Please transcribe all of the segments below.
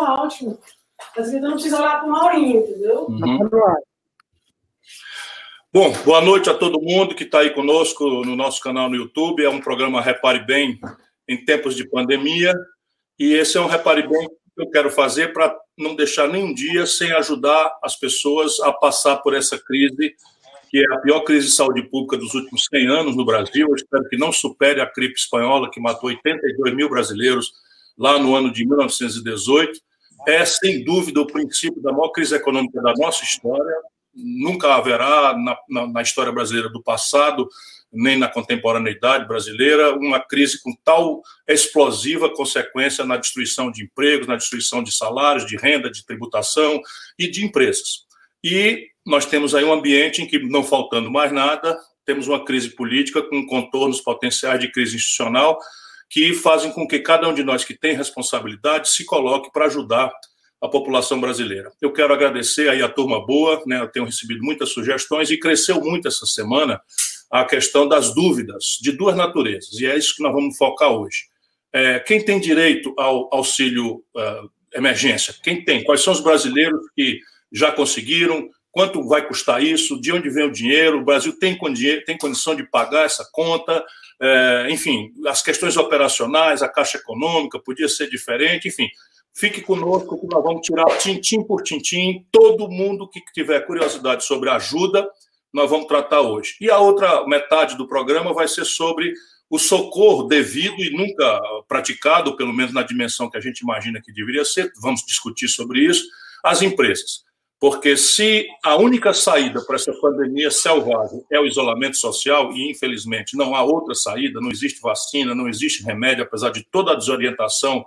tá ótimo. Às vezes não precisa olhar para o Maurinho, entendeu? Uhum. Bom, boa noite a todo mundo que está aí conosco no nosso canal no YouTube. É um programa Repare Bem em tempos de pandemia. E esse é um Repare Bem que eu quero fazer para não deixar nenhum dia sem ajudar as pessoas a passar por essa crise, que é a pior crise de saúde pública dos últimos 100 anos no Brasil. Eu espero que não supere a gripe espanhola, que matou 82 mil brasileiros lá no ano de 1918 é, sem dúvida, o princípio da maior crise econômica da nossa história. Nunca haverá na, na, na, história brasileira do passado, nem na contemporaneidade brasileira, uma crise com tal explosiva consequência na destruição de empregos, na destruição de salários, de renda, de tributação e de empresas. E nós temos aí um ambiente em que, não faltando mais nada, temos uma crise política com contornos potenciais de crise institucional que fazem com que cada um de nós que tem responsabilidade se coloque para ajudar a população brasileira. Eu quero agradecer aí a turma boa, né? Eu tenho recebido muitas sugestões e cresceu muito essa semana a questão das dúvidas de duas naturezas e é isso que nós vamos focar hoje. É, quem tem direito ao auxílio uh, emergência? Quem tem? Quais são os brasileiros que já conseguiram? Quanto vai custar isso? De onde vem o dinheiro? O Brasil tem, tem condição de pagar essa conta? é, enfim, as questões operacionais, a caixa econômica podia ser diferente, enfim. Fique conosco que nós vamos tirar tintim por tintim. Todo mundo que tiver curiosidade sobre ajuda, nós vamos tratar hoje. E a outra metade do programa vai ser sobre o socorro devido e nunca praticado, pelo menos na dimensão que a gente imagina que deveria ser. Vamos discutir sobre isso. As empresas. Porque se a única saída para essa pandemia selvagem é o isolamento social, e infelizmente não há outra saída, não existe vacina, não existe remédio, apesar de toda a desorientação,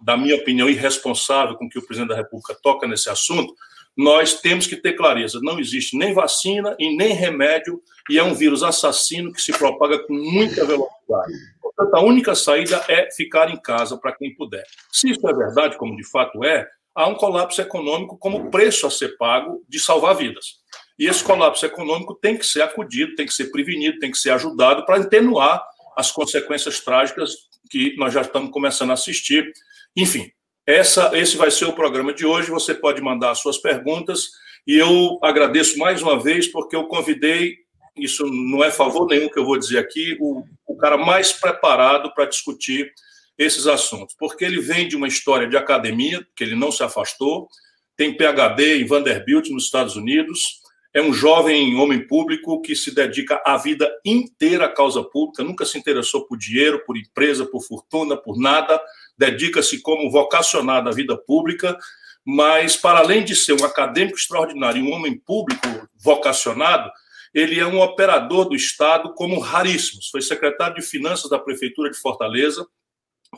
da minha opinião, irresponsável com que o presidente da República toca nesse assunto, nós temos que ter clareza: não existe nem vacina e nem remédio, e é um vírus assassino que se propaga com muita velocidade. Portanto, a única saída é ficar em casa para quem puder. Se isso é verdade, como de fato é, há um colapso econômico como preço a ser pago de salvar vidas. E esse colapso econômico tem que ser acudido, tem que ser prevenido, tem que ser ajudado para atenuar as consequências trágicas que nós já estamos começando a assistir. Enfim, essa, esse vai ser o programa de hoje. Você pode mandar suas perguntas e eu agradeço mais uma vez porque eu convidei. Isso não é favor nenhum que eu vou dizer aqui, o, o cara mais preparado para discutir esses assuntos, porque ele vem de uma história de academia, que ele não se afastou, tem PhD em Vanderbilt, nos Estados Unidos, é um jovem homem público que se dedica a vida inteira à causa pública, nunca se interessou por dinheiro, por empresa, por fortuna, por nada, dedica-se como vocacionado à vida pública, mas para além de ser um acadêmico extraordinário um homem público vocacionado, ele é um operador do Estado como raríssimos. Foi secretário de Finanças da Prefeitura de Fortaleza,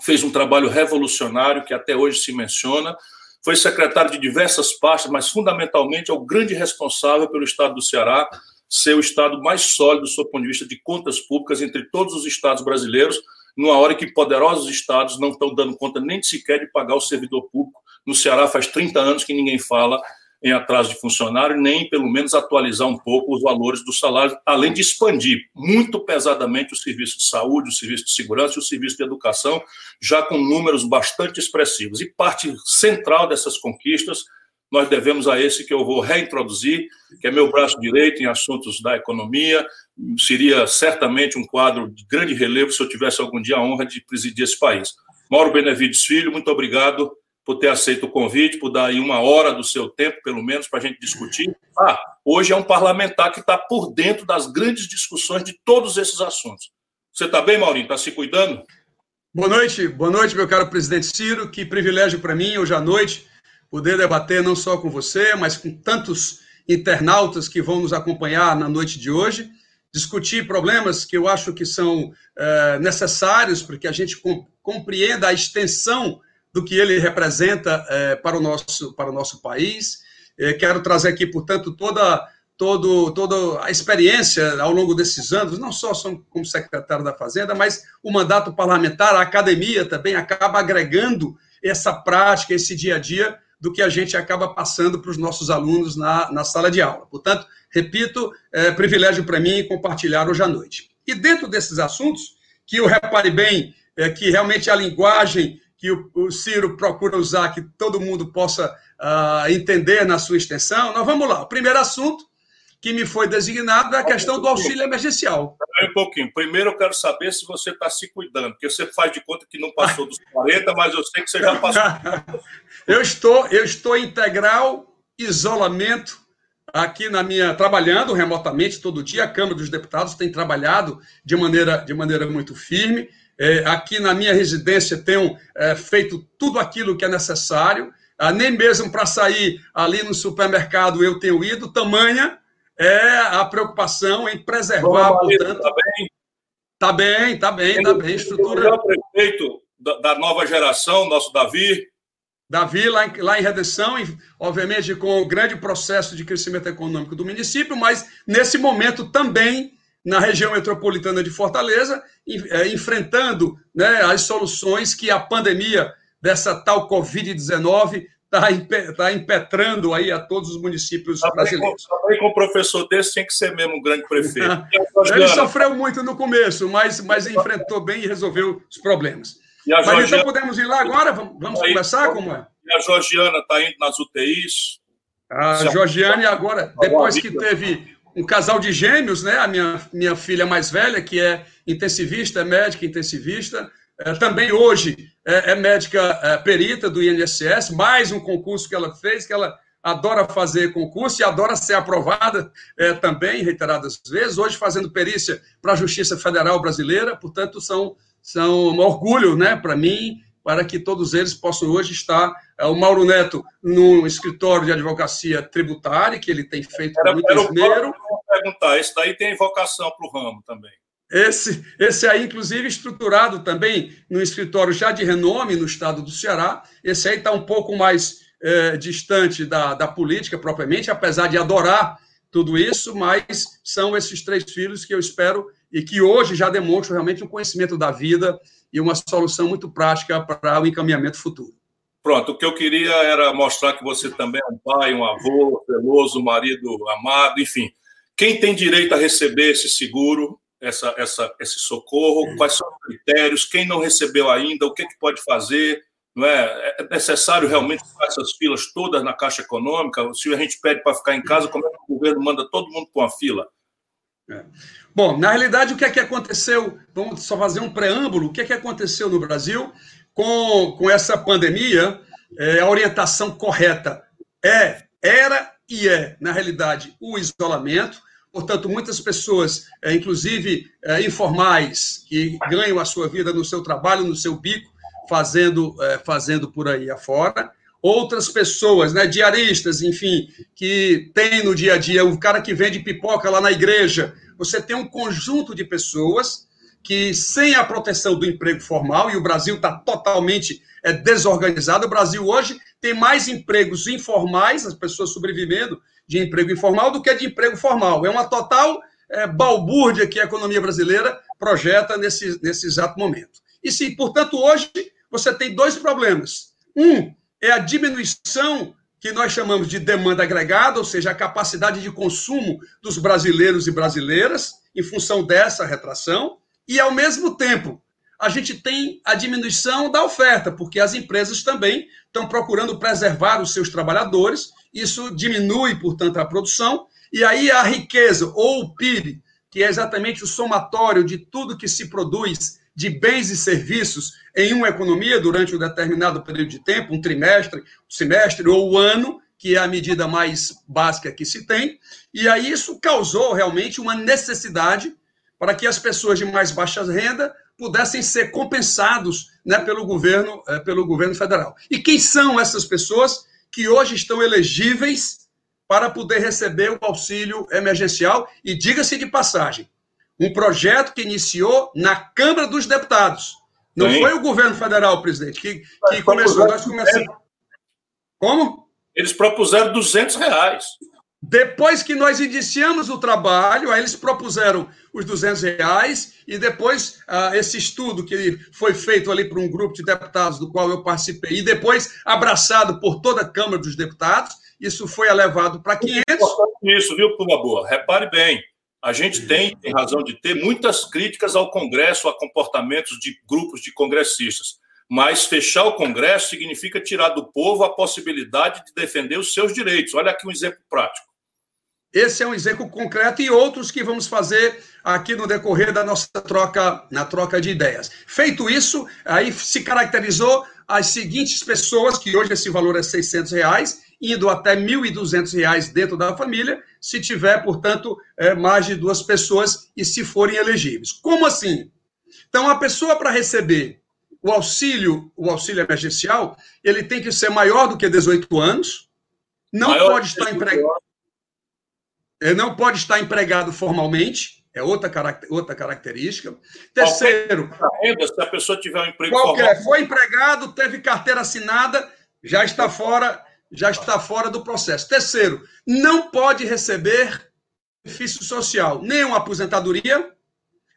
fez um trabalho revolucionário que até hoje se menciona, foi secretário de diversas pastas, mas fundamentalmente é o grande responsável pelo estado do Ceará ser o estado mais sólido do ponto de vista de contas públicas entre todos os estados brasileiros, numa hora que poderosos estados não estão dando conta nem sequer de pagar o servidor público. No Ceará faz 30 anos que ninguém fala em atraso de funcionário, nem pelo menos atualizar um pouco os valores do salário, além de expandir muito pesadamente o serviço de saúde, o serviço de segurança e o serviço de educação, já com números bastante expressivos. E parte central dessas conquistas nós devemos a esse que eu vou reintroduzir, que é meu braço direito em assuntos da economia. Seria certamente um quadro de grande relevo se eu tivesse algum dia a honra de presidir esse país. Mauro Benevides Filho, muito obrigado por ter aceito o convite, por dar aí uma hora do seu tempo, pelo menos, para a gente discutir. Ah, hoje é um parlamentar que está por dentro das grandes discussões de todos esses assuntos. Você está bem, Maurinho? Está se cuidando? Boa noite, boa noite, meu caro presidente Ciro. Que privilégio para mim, hoje à noite, poder debater não só com você, mas com tantos internautas que vão nos acompanhar na noite de hoje, discutir problemas que eu acho que são é, necessários para que a gente compreenda a extensão do que ele representa é, para, o nosso, para o nosso país. É, quero trazer aqui, portanto, toda, todo, toda a experiência ao longo desses anos, não só como secretário da Fazenda, mas o mandato parlamentar, a academia também acaba agregando essa prática, esse dia a dia do que a gente acaba passando para os nossos alunos na, na sala de aula. Portanto, repito, é privilégio para mim compartilhar hoje à noite. E dentro desses assuntos, que eu repare bem, é, que realmente a linguagem que o, o Ciro procura usar, que todo mundo possa uh, entender na sua extensão. Nós vamos lá. O primeiro assunto que me foi designado é a questão do auxílio emergencial. Um pouquinho. Primeiro eu quero saber se você está se cuidando, porque você faz de conta que não passou dos 40, mas eu sei que você já passou. eu estou, eu estou em integral isolamento aqui na minha trabalhando remotamente todo dia. A Câmara dos Deputados tem trabalhado de maneira de maneira muito firme. É, aqui na minha residência tenho é, feito tudo aquilo que é necessário. Ah, nem mesmo para sair ali no supermercado eu tenho ido. Tamanha é a preocupação em preservar, Bom, portanto. Está bem? Está bem, está bem, está bem. Estrutura. O prefeito da nova geração, nosso Davi, Davi, lá em, lá em Redenção, obviamente com o grande processo de crescimento econômico do município, mas nesse momento também na região metropolitana de Fortaleza, é, enfrentando né, as soluções que a pandemia dessa tal Covid-19 está tá impetrando aí a todos os municípios tá brasileiros. Também com, com professor desse tinha que ser mesmo um grande prefeito. Ele sofreu muito no começo, mas, mas enfrentou bem e resolveu os problemas. Mas Georgiana... então podemos ir lá agora? Vamos, vamos começar? Como é? E a Georgiana está indo nas UTIs. A Georgiane agora, depois que teve um casal de gêmeos, né? A minha, minha filha mais velha, que é intensivista, é médica intensivista, é, também hoje é, é médica é, perita do INSS, mais um concurso que ela fez, que ela adora fazer concurso e adora ser aprovada é, também, reiteradas vezes, hoje fazendo perícia para a Justiça Federal Brasileira, portanto, são, são um orgulho né, para mim para que todos eles possam hoje estar. É, o Mauro Neto, no escritório de advocacia tributária, que ele tem feito era, muito esmero. perguntar, esse daí tem vocação para o ramo também. Esse, esse aí, inclusive, estruturado também no escritório já de renome no estado do Ceará. Esse aí está um pouco mais é, distante da, da política propriamente, apesar de adorar tudo isso, mas são esses três filhos que eu espero e que hoje já demonstram realmente um conhecimento da vida e uma solução muito prática para o encaminhamento futuro. Pronto, o que eu queria era mostrar que você também é um pai, um avô, zeloso, um marido amado, enfim. Quem tem direito a receber esse seguro, essa, essa, esse socorro, quais são os critérios, quem não recebeu ainda, o que, que pode fazer, não é? É necessário realmente ficar essas filas todas na Caixa Econômica? Se a gente pede para ficar em casa, como é que o governo manda todo mundo para uma fila? É. Bom, na realidade, o que é que aconteceu? Vamos só fazer um preâmbulo. O que é que aconteceu no Brasil com, com essa pandemia? É, a orientação correta é, era e é, na realidade, o isolamento. Portanto, muitas pessoas, é, inclusive é, informais, que ganham a sua vida no seu trabalho, no seu bico, fazendo, é, fazendo por aí afora. Outras pessoas, né, diaristas, enfim, que tem no dia a dia o cara que vende pipoca lá na igreja, você tem um conjunto de pessoas que, sem a proteção do emprego formal, e o Brasil está totalmente é, desorganizado, o Brasil hoje tem mais empregos informais, as pessoas sobrevivendo de emprego informal, do que de emprego formal. É uma total é, balbúrdia que a economia brasileira projeta nesse, nesse exato momento. E se, portanto, hoje você tem dois problemas. Um é a diminuição que nós chamamos de demanda agregada, ou seja, a capacidade de consumo dos brasileiros e brasileiras, em função dessa retração, e, ao mesmo tempo, a gente tem a diminuição da oferta, porque as empresas também estão procurando preservar os seus trabalhadores, isso diminui, portanto, a produção, e aí a riqueza, ou o PIB, que é exatamente o somatório de tudo que se produz de bens e serviços em uma economia durante um determinado período de tempo, um trimestre, um semestre ou um ano, que é a medida mais básica que se tem, e aí isso causou realmente uma necessidade para que as pessoas de mais baixa renda pudessem ser compensados né, pelo, governo, eh, pelo governo federal. E quem são essas pessoas que hoje estão elegíveis para poder receber o auxílio emergencial? E diga-se de passagem, um projeto que iniciou na Câmara dos Deputados. Não Sim. foi o governo federal, presidente, que, que começou. Nós começamos. Como? Eles propuseram 200 reais. Depois que nós iniciamos o trabalho, aí eles propuseram os 200 reais e depois ah, esse estudo que foi feito ali por um grupo de deputados do qual eu participei e depois abraçado por toda a Câmara dos Deputados, isso foi elevado para 500. Isso, viu, por boa? Repare bem, a gente tem, tem razão de ter muitas críticas ao Congresso, a comportamentos de grupos de congressistas. Mas fechar o Congresso significa tirar do povo a possibilidade de defender os seus direitos. Olha aqui um exemplo prático. Esse é um exemplo concreto e outros que vamos fazer aqui no decorrer da nossa troca, na troca de ideias. Feito isso, aí se caracterizou as seguintes pessoas, que hoje esse valor é 600 reais, indo até 1.200 reais dentro da família, se tiver, portanto, é, mais de duas pessoas e se forem elegíveis. Como assim? Então, a pessoa para receber o auxílio, o auxílio emergencial, ele tem que ser maior do que 18 anos, não maior pode estar empregado ele não pode estar empregado formalmente, é outra, outra característica. Terceiro. Renda, se a pessoa tiver um emprego qualquer, formal. Foi empregado, teve carteira assinada, já está fora, já está fora do processo. Terceiro, não pode receber benefício social, nem uma aposentadoria,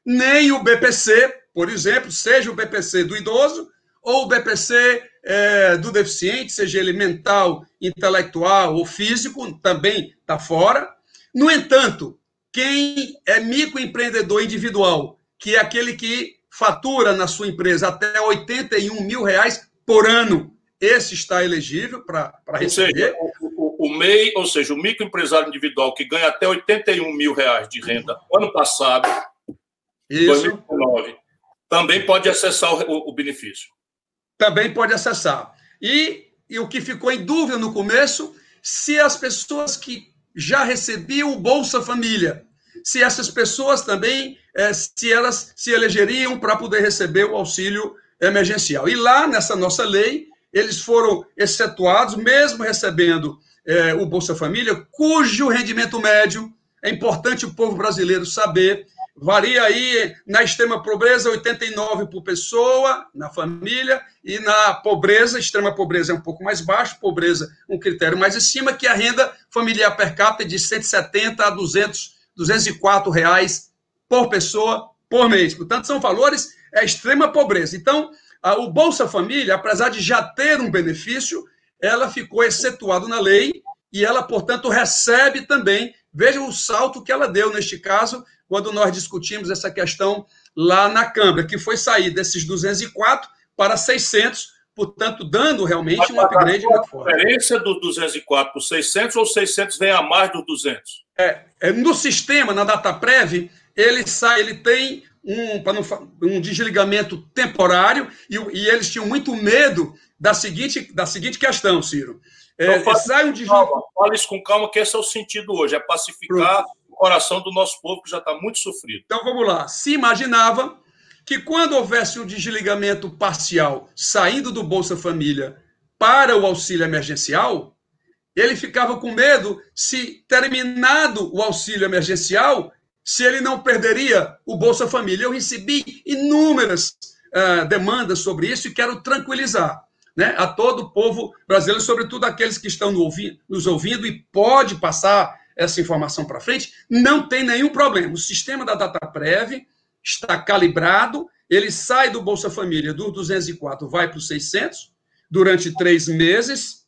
nem o BPC, por exemplo, seja o BPC do idoso ou o BPC é, do deficiente, seja ele mental, intelectual ou físico, também está fora. No entanto, quem é microempreendedor individual, que é aquele que fatura na sua empresa até 81 mil reais por ano, esse está elegível para receber. Seja, o, o, o, MEI, ou seja, o microempresário individual que ganha até 81 mil reais de renda ano passado, Isso. 2019, também pode acessar o, o benefício. Também pode acessar. E, e o que ficou em dúvida no começo, se as pessoas que já recebiam o Bolsa Família. Se essas pessoas também, é, se elas se elegeriam para poder receber o auxílio emergencial. E lá, nessa nossa lei, eles foram excetuados, mesmo recebendo é, o Bolsa Família, cujo rendimento médio, é importante o povo brasileiro saber, varia aí na extrema pobreza 89 por pessoa na família e na pobreza, extrema pobreza é um pouco mais baixo, pobreza um critério mais acima, que a renda familiar per capita é de 170 a 200, 204 reais por pessoa por mês. Portanto, são valores é extrema pobreza. Então, o Bolsa Família, apesar de já ter um benefício, ela ficou excetuado na lei e ela, portanto, recebe também. Veja o salto que ela deu neste caso quando nós discutimos essa questão lá na Câmara, que foi sair desses 204 para 600, portanto, dando realmente um upgrade muito forte. A diferença do 204 para 600 ou 600 vem a mais dos 200? É, é, no sistema, na data prévia, ele sai, ele tem um, não, um desligamento temporário e, e, eles tinham muito medo da seguinte, da seguinte questão, Ciro. É, então, sai um desligamento. Fale isso com calma, que esse é o sentido hoje, é pacificar Pronto coração do nosso povo que já está muito sofrido. Então vamos lá. Se imaginava que quando houvesse um desligamento parcial saindo do Bolsa Família para o auxílio emergencial, ele ficava com medo se terminado o auxílio emergencial, se ele não perderia o Bolsa Família. Eu recebi inúmeras uh, demandas sobre isso e quero tranquilizar. Né, a todo o povo brasileiro, sobretudo aqueles que estão nos ouvindo, e pode passar essa informação para frente, não tem nenhum problema. O sistema da data prévia está calibrado, ele sai do Bolsa Família do 204, vai para o 600 durante três meses.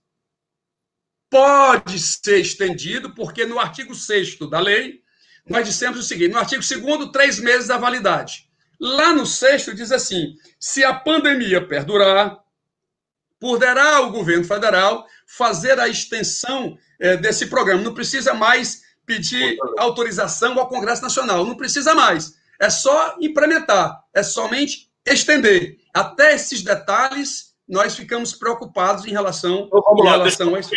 Pode ser estendido, porque no artigo 6 da lei, nós dissemos o seguinte: no artigo 2, três meses da validade. Lá no sexto diz assim: se a pandemia perdurar, poderá o governo federal fazer a extensão é, desse programa. Não precisa mais pedir autorização ao Congresso Nacional. Não precisa mais. É só implementar. É somente estender. Até esses detalhes, nós ficamos preocupados em relação, então, em lá, relação a isso.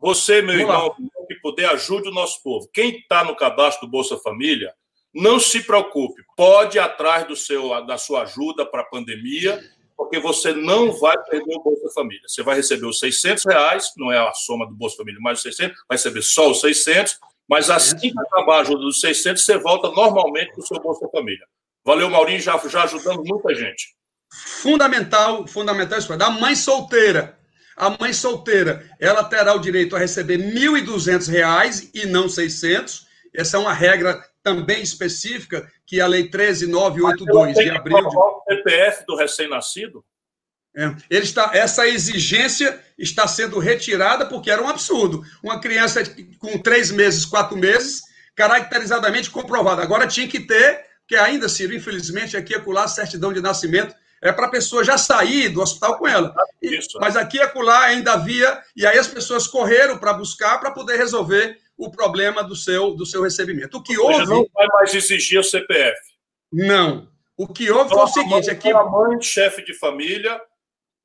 Você, meu vamos irmão, lá. que puder, ajude o nosso povo. Quem está no cadastro do Bolsa Família, não se preocupe. Pode ir atrás do seu, da sua ajuda para a pandemia porque você não vai perder o Bolsa Família. Você vai receber os 600 reais, não é a soma do Bolsa Família mais os 600, vai receber só os 600, mas assim que acabar a ajuda dos 600, você volta normalmente para o seu Bolsa Família. Valeu, Maurinho, já, já ajudando muita gente. Fundamental, fundamental isso. Da mãe solteira. A mãe solteira, ela terá o direito a receber R$ 1.200 e não 600. Essa é uma regra também específica que a Lei 13982 de abril. De... O CPF do recém-nascido? É, ele está, essa exigência está sendo retirada porque era um absurdo. Uma criança com três meses, quatro meses, caracterizadamente comprovada. Agora tinha que ter, que ainda, Ciro, infelizmente, aqui e acolá, certidão de nascimento é para a pessoa já sair do hospital com ela. E, mas aqui e acolá ainda havia, e aí as pessoas correram para buscar para poder resolver o problema do seu, do seu recebimento. O que houve. não vai mais exigir o CPF. Não. O que houve foi o seguinte: é que. A mãe, chefe de família,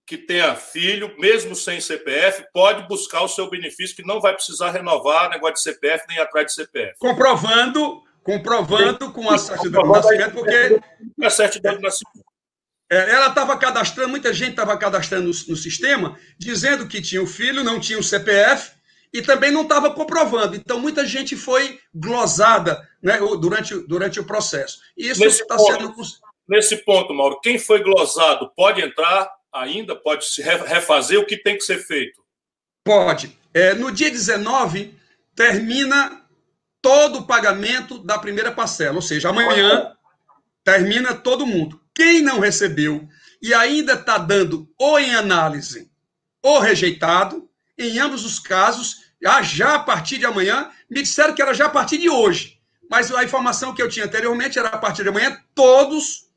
que tenha filho, mesmo sem CPF, pode buscar o seu benefício, que não vai precisar renovar negócio de CPF nem atrás de CPF. Comprovando, comprovando com a certidão de nascimento, porque. A certidão de nascimento. É, ela estava cadastrando, muita gente estava cadastrando no, no, sistema, dizendo que tinha o filho, não tinha o CPF, e também não estava comprovando. Então, muita gente foi glosada né, durante, durante o processo. E isso está sendo. Nesse ponto, Mauro, quem foi glosado pode entrar ainda? Pode se refazer? O que tem que ser feito? Pode. É, no dia 19, termina todo o pagamento da primeira parcela, ou seja, amanhã termina todo mundo. Quem não recebeu e ainda está dando ou em análise ou rejeitado, em ambos os casos, já a partir de amanhã, me disseram que era já a partir de hoje. Mas a informação que eu tinha anteriormente era a partir de amanhã, todos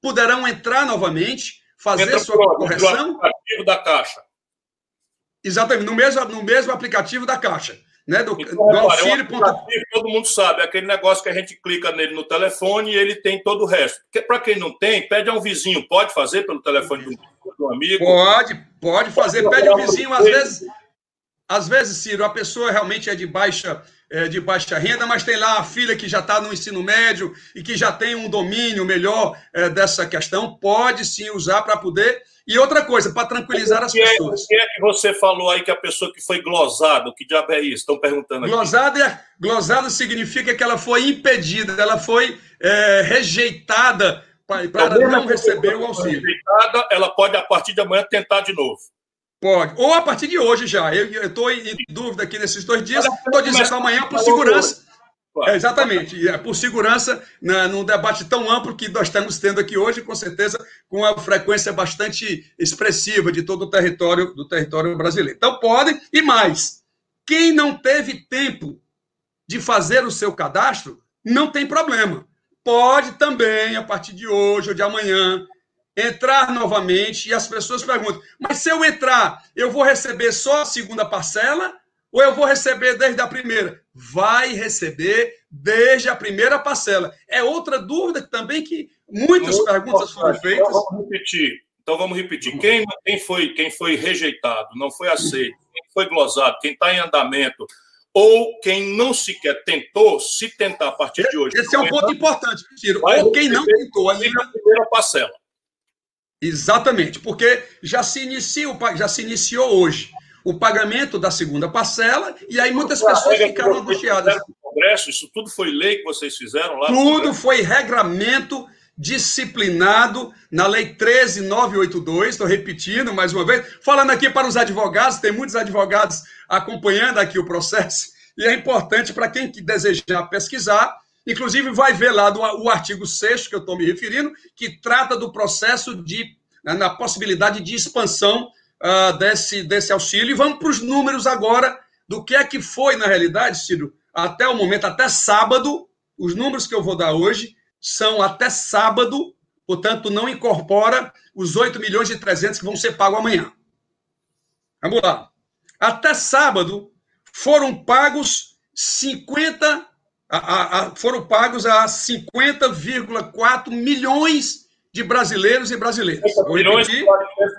poderão entrar novamente, fazer Entra sua pronto, correção. No aplicativo da Caixa. Exatamente, no mesmo, no mesmo aplicativo da Caixa. Né, do, então, do auxílio. É todo mundo sabe, é aquele negócio que a gente clica nele no telefone e ele tem todo o resto. Para quem não tem, pede a um vizinho, pode fazer pelo telefone de um, amigo? Pode, pode fazer, pede ao vizinho, às vezes. Às vezes, Ciro, a pessoa realmente é de baixa, é, de baixa renda, mas tem lá a filha que já está no ensino médio e que já tem um domínio melhor é, dessa questão, pode sim usar para poder. E outra coisa, para tranquilizar as pessoas. O que é que você falou aí que a pessoa que foi glosada, o que diabo é isso? Estão perguntando aqui. Glosada, é, glosada significa que ela foi impedida, ela foi é, rejeitada para não receber o auxílio. Rejeitada, ela pode, a partir de amanhã, tentar de novo. Pode. Ou a partir de hoje já. Eu estou em dúvida aqui nesses dois dias. Estou dizendo amanhã, por segurança. É, exatamente. É, por segurança, na, num debate tão amplo que nós estamos tendo aqui hoje, com certeza, com uma frequência bastante expressiva de todo o território do território brasileiro. Então, podem, e mais. Quem não teve tempo de fazer o seu cadastro, não tem problema. Pode também, a partir de hoje ou de amanhã, entrar novamente e as pessoas perguntam: mas se eu entrar, eu vou receber só a segunda parcela ou eu vou receber desde a primeira? Vai receber desde a primeira parcela. É outra dúvida também que muitas Muito perguntas foram feitas. Então vamos repetir. Então vamos repetir. Quem, quem, foi, quem foi rejeitado, não foi aceito, quem foi glosado, quem está em andamento, ou quem não sequer tentou, se tentar a partir de hoje. Esse é um ponto importante, Tiro. Ou quem não tentou ainda. A primeira parcela. Exatamente, porque já se, inicia, já se iniciou hoje o pagamento da segunda parcela, e aí muitas pessoas ficaram angustiadas. Congresso, isso tudo foi lei que vocês fizeram lá? Tudo foi regramento disciplinado na Lei 13982, estou repetindo mais uma vez, falando aqui para os advogados, tem muitos advogados acompanhando aqui o processo, e é importante para quem desejar pesquisar, Inclusive, vai ver lá do, o artigo 6 que eu estou me referindo, que trata do processo de, né, na possibilidade de expansão uh, desse, desse auxílio. E vamos para os números agora do que é que foi, na realidade, Ciro, até o momento, até sábado, os números que eu vou dar hoje são até sábado, portanto, não incorpora os 8 milhões e 300 que vão ser pagos amanhã. Vamos lá. Até sábado, foram pagos 50 a, a, foram pagos a 50,4 milhões de brasileiros e brasileiras. milhões e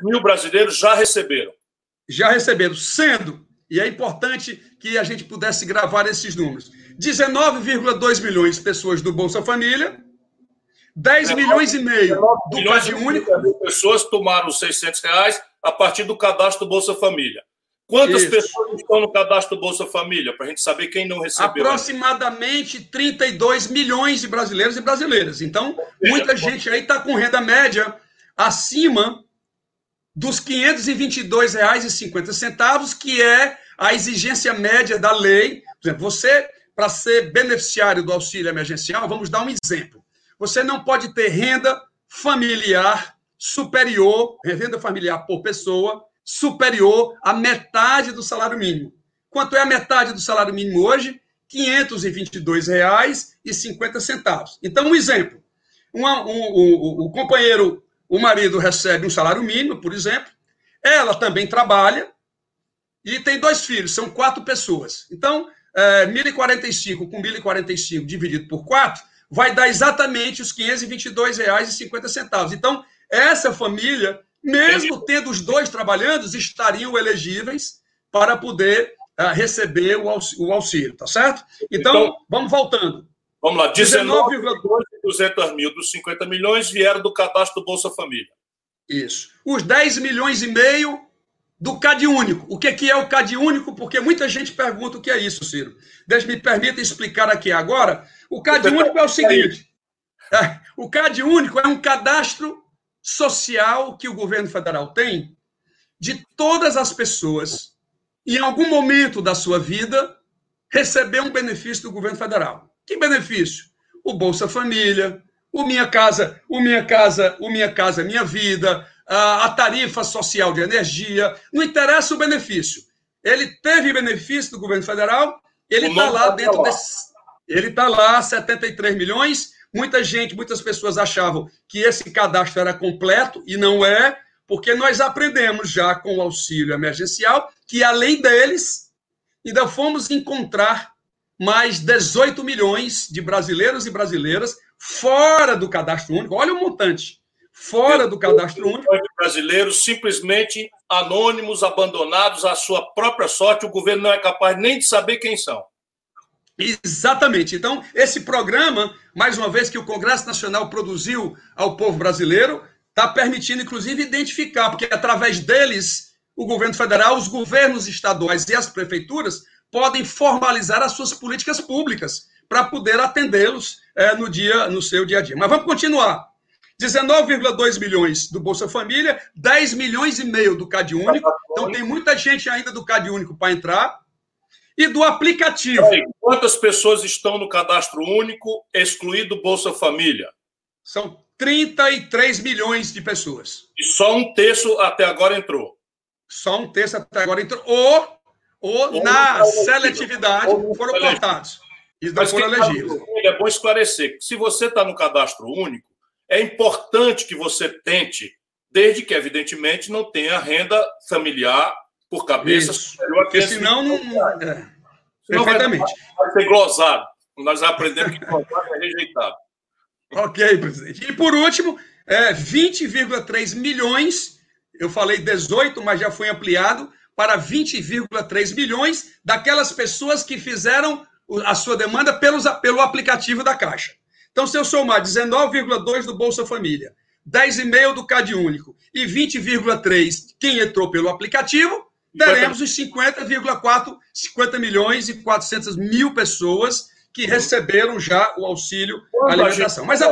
mil brasileiros já receberam. Já receberam, sendo, e é importante que a gente pudesse gravar esses números, 19,2 milhões de pessoas do Bolsa Família, 10 milhões e meio do Cade Único. pessoas tomaram os 600 reais a partir do cadastro do Bolsa Família. Quantas Isso. pessoas estão no cadastro Bolsa Família, para a gente saber quem não recebeu? Aproximadamente 32 milhões de brasileiros e brasileiras. Então, muita gente aí está com renda média acima dos R$ 522,50, que é a exigência média da lei. Por exemplo, você, para ser beneficiário do auxílio emergencial, vamos dar um exemplo. Você não pode ter renda familiar superior, renda familiar por pessoa, superior à metade do salário mínimo. Quanto é a metade do salário mínimo hoje? R$ 522,50. Então, um exemplo. Um, um, o companheiro, o marido recebe um salário mínimo, por exemplo, ela também trabalha e tem dois filhos, são quatro pessoas. Então, é, 1.045 com 1.045 dividido por 4 vai dar exatamente os R$ 522,50. Então, essa família, mesmo tendo os dois trabalhando, estariam elegíveis para poder uh, receber o auxílio, o auxílio, tá certo? Então, então vamos voltando. Vamos lá, 19 200 mil dos 50 milhões vieram do cadastro do Bolsa Família. Isso. Os 10 milhões e meio do CAD único. O que é o CAD único? Porque muita gente pergunta o que é isso, Ciro. Deixe me permita explicar aqui agora. O CAD único é o seguinte: é, o CAD único é um cadastro social que o governo federal tem de todas as pessoas, em algum momento da sua vida, receber um benefício do governo federal. Que benefício? O Bolsa Família, o Minha Casa, o Minha Casa, o Minha Casa Minha Vida, a, tarifa social de energia, não interessa o benefício. Ele teve benefício do governo federal, ele está lá dentro desse. Ele está lá, 73 milhões. Muita gente, muitas pessoas achavam que esse cadastro era completo e não é, porque nós aprendemos já com o auxílio emergencial que, além deles, ainda fomos encontrar mais 18 milhões de brasileiros e brasileiras fora do cadastro único. Olha o montante fora do cadastro único. Brasileiros simplesmente anônimos, abandonados à sua própria sorte, o governo não é capaz nem de saber quem são. Exatamente. Então, esse programa, mais uma vez, que o Congresso Nacional produziu ao povo brasileiro, está permitindo, inclusive, identificar, porque através deles, o governo federal, os governos estaduais e as prefeituras podem formalizar as suas políticas públicas para poder atendê-los é, no dia, no seu dia a dia. Mas vamos continuar. 19,2 milhões do Bolsa Família, 10 milhões e meio do Cade Único. Então tem muita gente ainda do Cade Único para entrar. E do aplicativo. Quantas pessoas estão no cadastro único, excluído Bolsa Família? São 33 milhões de pessoas. E só um terço até agora entrou. Só um terço até agora entrou. Ou, ou, ou na seletividade ou foram cortados. E não foram elegíveis. É bom esclarecer que se você está no cadastro único, é importante que você tente, desde que, evidentemente, não tenha renda familiar por cabeça Isso. superior a Porque senão não. É. Senão Perfeitamente. Vai, vai ser glosado. Nós aprendemos que glosado é rejeitado. Ok, presidente. E por último, é, 20,3 milhões, eu falei 18, mas já foi ampliado para 20,3 milhões daquelas pessoas que fizeram a sua demanda pelos, pelo aplicativo da Caixa. Então, se eu somar 19,2 do Bolsa Família, 10,5 do Cade Único e 20,3 quem entrou pelo aplicativo, teremos os 50,4, 50 milhões e 400 mil pessoas que receberam já o auxílio alimentação. Mas a...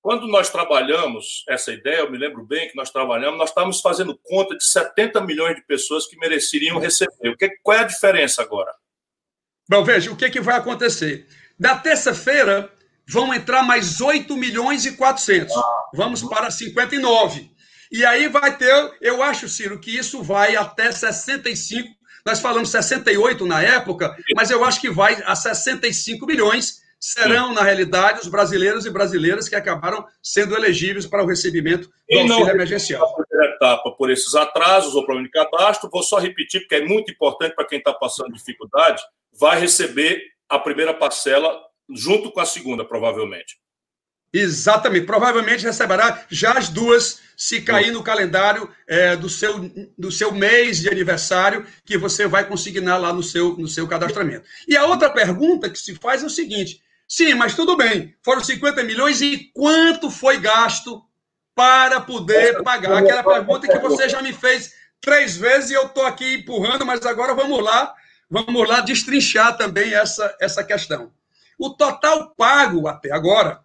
quando nós trabalhamos essa ideia, eu me lembro bem que nós trabalhamos, nós estávamos fazendo conta de 70 milhões de pessoas que mereceriam receber. O que, qual é a diferença agora? Bom, veja, o que, que vai acontecer? Da terça-feira, vão entrar mais 8 milhões e 400. Vamos para 59. E aí vai ter, eu acho, Ciro, que isso vai até 65. Nós falamos 68 na época, mas eu acho que vai a 65 milhões. Serão, na realidade, os brasileiros e brasileiras que acabaram sendo elegíveis para o recebimento do auxílio emergencial. A primeira etapa por esses atrasos ou problema de cadastro, vou só repetir, porque é muito importante para quem está passando dificuldade, vai receber a primeira parcela junto com a segunda, provavelmente. Exatamente, provavelmente receberá já as duas, se cair no calendário é, do, seu, do seu mês de aniversário, que você vai consignar lá no seu, no seu cadastramento. E a outra pergunta que se faz é o seguinte: sim, mas tudo bem, foram 50 milhões e quanto foi gasto para poder pagar? Aquela pergunta que você já me fez três vezes e eu estou aqui empurrando, mas agora vamos lá, vamos lá destrinchar também essa, essa questão. O total pago até agora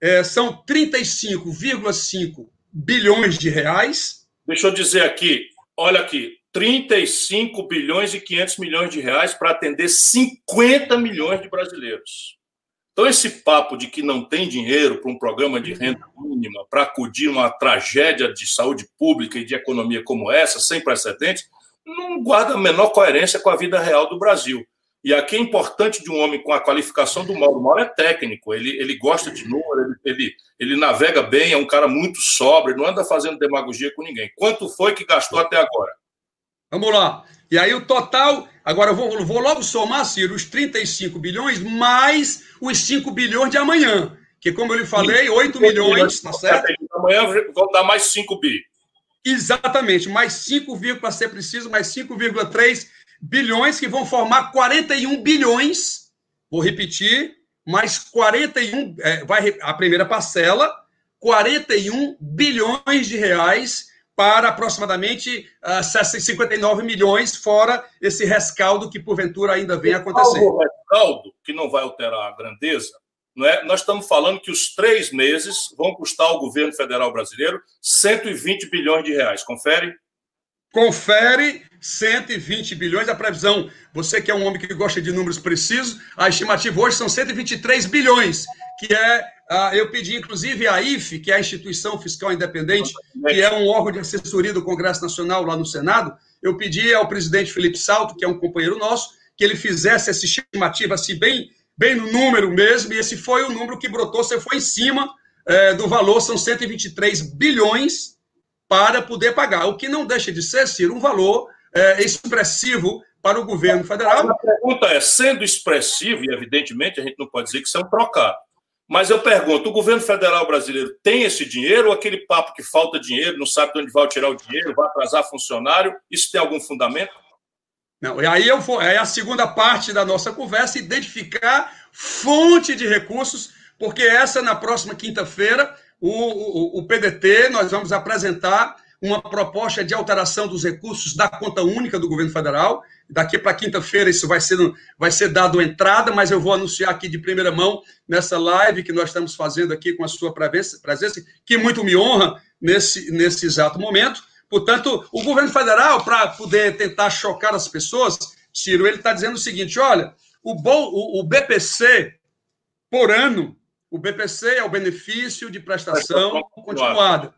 é, são 35,5 bilhões de reais. Deixa eu dizer aqui, olha aqui, 35 bilhões e 500 milhões de reais para atender 50 milhões de brasileiros. Então, esse papo de que não tem dinheiro para um programa de renda mínima, para acudir uma tragédia de saúde pública e de economia como essa, sem precedentes, não guarda a menor coerência com a vida real do Brasil. E aqui é importante de um homem com a qualificação do Mauro. O Mauro é técnico, ele, ele gosta de número, ele, ele, navega bem, é um cara muito sóbrio, não anda fazendo demagogia com ninguém. Quanto foi que gastou até agora? Vamos lá. E aí o total, agora eu vou, vou logo somar, Ciro, os 35 bilhões mais os 5 bilhões de amanhã. Que, como eu lhe falei, 8 milhões, tá certo? Amanhã vão dar mais 5 bi. Exatamente, mais 5, para ser preciso, mais 5,3 bilhões, que vão formar 41 bilhões. Vou repetir, mais 41, é, vai a primeira parcela, 41 bilhões de reais para aproximadamente uh, ah, 59 milhões, fora esse rescaldo que porventura ainda vem acontecer. O rescaldo, que não vai alterar a grandeza, não é? nós estamos falando que os três meses vão custar ao governo federal brasileiro 120 bilhões de reais. Confere? Confere 120 bilhões. A previsão, você que é um homem que gosta de números precisos, a estimativa hoje são 123 bilhões, que é. Eu pedi, inclusive, a IFE, que é a Instituição Fiscal Independente, que é um órgão de assessoria do Congresso Nacional lá no Senado, eu pedi ao presidente Felipe Salto, que é um companheiro nosso, que ele fizesse essa estimativa assim, bem bem no número mesmo, e esse foi o número que brotou, você foi em cima é, do valor, são 123 bilhões para poder pagar, o que não deixa de ser, Ciro, um valor é, expressivo para o governo federal. A pergunta é, sendo expressivo, e evidentemente a gente não pode dizer que isso é um trocado, mas eu pergunto, o governo federal brasileiro tem esse dinheiro ou aquele papo que falta dinheiro, não sabe de onde vai tirar o dinheiro, vai atrasar funcionário, isso tem algum fundamento? Não, e aí eu vou, é a segunda parte da nossa conversa, identificar fonte de recursos, porque essa na próxima quinta-feira, o, o, o PDT, nós vamos apresentar uma proposta de alteração dos recursos da conta única do governo federal. Daqui para quinta-feira isso vai ser, vai ser dado entrada, mas eu vou anunciar aqui de primeira mão nessa live que nós estamos fazendo aqui com a sua presença, que muito me honra nesse, nesse exato momento. Portanto, o governo federal, para poder tentar chocar as pessoas, Ciro, ele está dizendo o seguinte: olha, o, o, o BPC, por ano, o BPC é o benefício de prestação continuada,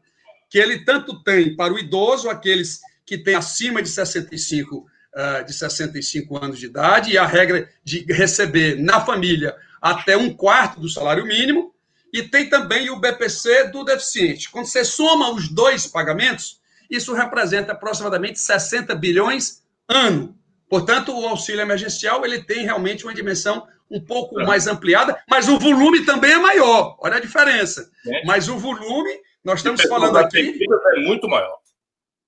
que ele tanto tem para o idoso, aqueles que têm acima de 65, uh, de 65 anos de idade, e a regra de receber na família até um quarto do salário mínimo, e tem também o BPC do deficiente. Quando você soma os dois pagamentos, isso representa aproximadamente 60 bilhões ano. Portanto, o auxílio emergencial ele tem realmente uma dimensão um pouco é. mais ampliada, mas o volume também é maior. Olha a diferença. É. Mas o volume, nós estamos falando aqui. É muito maior.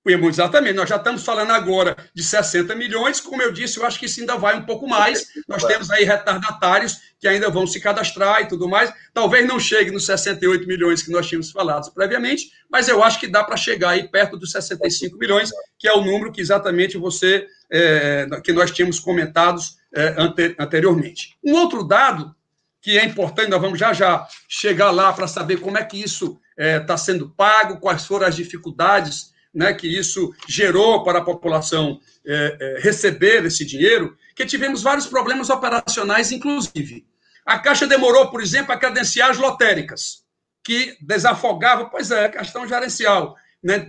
Exatamente, nós já estamos falando agora de 60 milhões, como eu disse, eu acho que isso ainda vai um pouco mais. Nós temos aí retardatários que ainda vão se cadastrar e tudo mais. Talvez não chegue nos 68 milhões que nós tínhamos falado previamente, mas eu acho que dá para chegar aí perto dos 65 milhões, que é o número que exatamente você, é, que nós tínhamos comentados é, anteriormente. Um outro dado que é importante, nós vamos já já chegar lá para saber como é que isso está é, tá sendo pago, quais foram as dificuldades né, que isso gerou para a população é, é, receber esse dinheiro, que tivemos vários problemas operacionais, inclusive. A Caixa demorou, por exemplo, a credenciar as lotéricas, que desafogavam, pois é, questão gerencial. Né?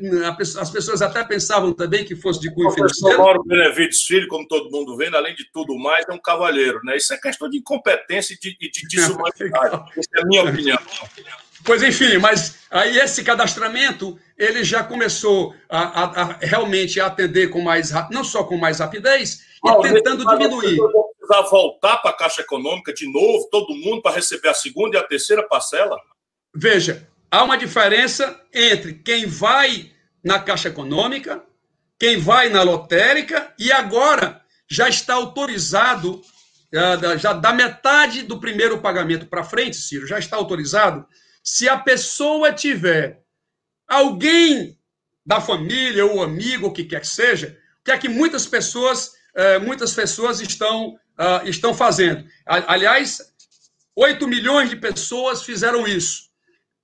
As pessoas até pensavam também que fosse de cunho financeiro. O Mauro Benevides Filho, como todo mundo vendo, além de tudo mais, é um cavalheiro. Né? Isso é questão de incompetência e de, de desumanidade. Essa é a minha opinião. Pois enfim, mas aí esse cadastramento ele já começou a, a, a realmente a atender com mais não só com mais rapidez e tentando diminuir. Precisar voltar para a Caixa Econômica de novo, todo mundo para receber a segunda e a terceira parcela? Veja, há uma diferença entre quem vai na Caixa Econômica, quem vai na lotérica e agora já está autorizado já da metade do primeiro pagamento para frente, Ciro, já está autorizado se a pessoa tiver alguém da família ou amigo, o que quer que seja, o que é que muitas pessoas, eh, muitas pessoas estão, uh, estão fazendo. Aliás, 8 milhões de pessoas fizeram isso.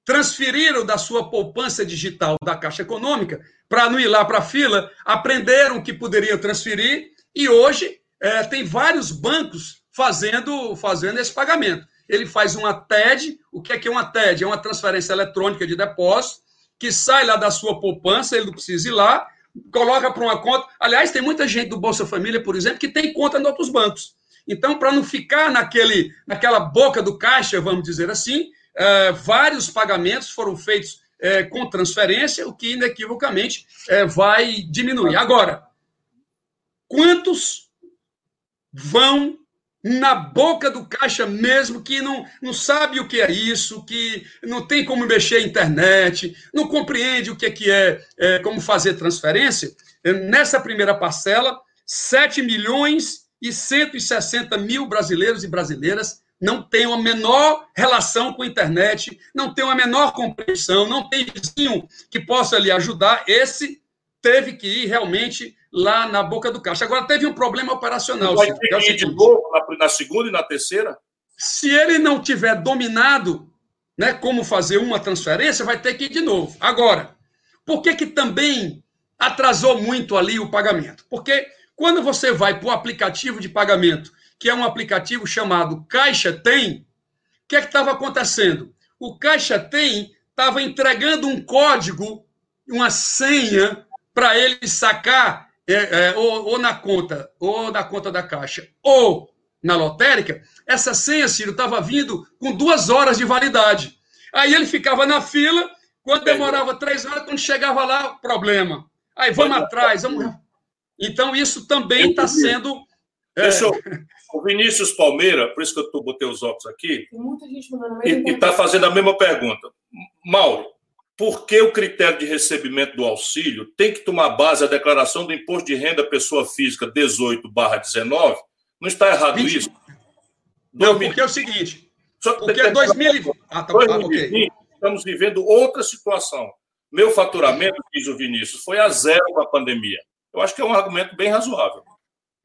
Transferiram da sua poupança digital da Caixa Econômica para não ir lá para a fila, aprenderam que poderiam transferir e hoje eh, tem vários bancos fazendo, fazendo esse pagamento ele faz uma TED. O que é que é uma TED? É uma transferência eletrônica de depósito que sai lá da sua poupança, ele não precisa ir lá, coloca para uma conta. Aliás, tem muita gente do Bolsa Família, por exemplo, que tem conta em outros bancos. Então, para não ficar naquele, naquela boca do caixa, vamos dizer assim, é, vários pagamentos foram feitos é, com transferência, o que inequivocamente é, vai diminuir. Agora, quantos vão na boca do caixa mesmo, que não, não sabe o que é isso, que não tem como mexer a internet, não compreende o que é, que é, é como fazer transferência? Nessa primeira parcela, 7 milhões e 160 mil brasileiros e brasileiras não têm a menor relação com a internet, não têm a menor compreensão, não tem vizinho que possa lhe ajudar. Esse teve que ir realmente lá na boca do caixa. Agora, teve um problema operacional. Vai ter é que ir de novo na, na segunda e na terceira? Se ele não tiver dominado né, como fazer uma transferência, vai ter que ir de novo. Agora, por que, que também atrasou muito ali o pagamento? Porque quando você vai para o aplicativo de pagamento, que é um aplicativo chamado Caixa Tem, o que é que estava acontecendo? O Caixa Tem estava entregando um código, uma senha, para ele sacar é, é, ou, ou, na conta, ou na conta da Caixa, ou na lotérica, essa senha, Ciro, estava vindo com duas horas de validade. Aí ele ficava na fila, quando demorava três horas, quando chegava lá, problema. Aí vamos atrás, vamos então, isso também está sendo. É. O Vinícius Palmeira, por isso que eu tô, botei os óculos aqui, e está fazendo a mesma pergunta. Mauro, por que o critério de recebimento do auxílio tem que tomar base a declaração do imposto de renda pessoa física 18 19? Não está errado 20... isso? Não, porque é o seguinte. Só porque é 2020. Ah, tá, 2020, okay. estamos vivendo outra situação. Meu faturamento, diz o Vinícius, foi a zero com a pandemia. Eu acho que é um argumento bem razoável.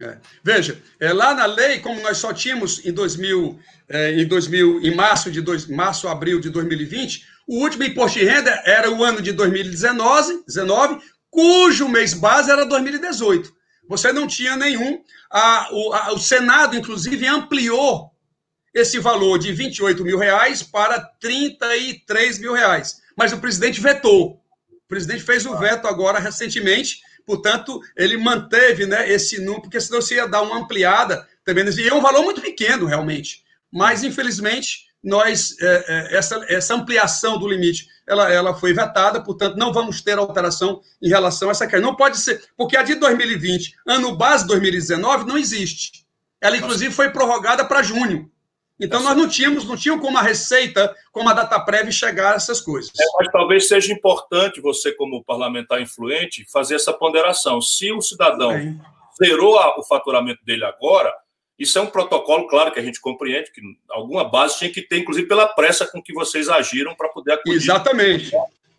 É. Veja, é, lá na lei, como nós só tínhamos em 2000, é, em 2000, em março de dois, março, abril de 2020, o último imposto de renda era o ano de 2019, 19, cujo mês base era 2018. Você não tinha nenhum. A, o, a, o Senado, inclusive, ampliou esse valor de 28 mil reais para 33 mil reais. Mas o presidente vetou. O presidente fez o veto agora recentemente Portanto, ele manteve né, esse número, porque senão você ia dar uma ampliada também. E é um valor muito pequeno, realmente. Mas, infelizmente, nós é, é, essa, essa ampliação do limite ela, ela foi vetada, portanto, não vamos ter alteração em relação a essa questão. Não pode ser, porque a de 2020, ano base 2019, não existe. Ela, inclusive, foi prorrogada para junho. Então, nós não tínhamos, não tínhamos como a Receita, como a data prévia, chegar a essas coisas. É, mas talvez seja importante você, como parlamentar influente, fazer essa ponderação. Se o cidadão Bem. zerou o faturamento dele agora, isso é um protocolo, claro, que a gente compreende, que alguma base tinha que ter, inclusive pela pressa com que vocês agiram para poder acudir. Exatamente.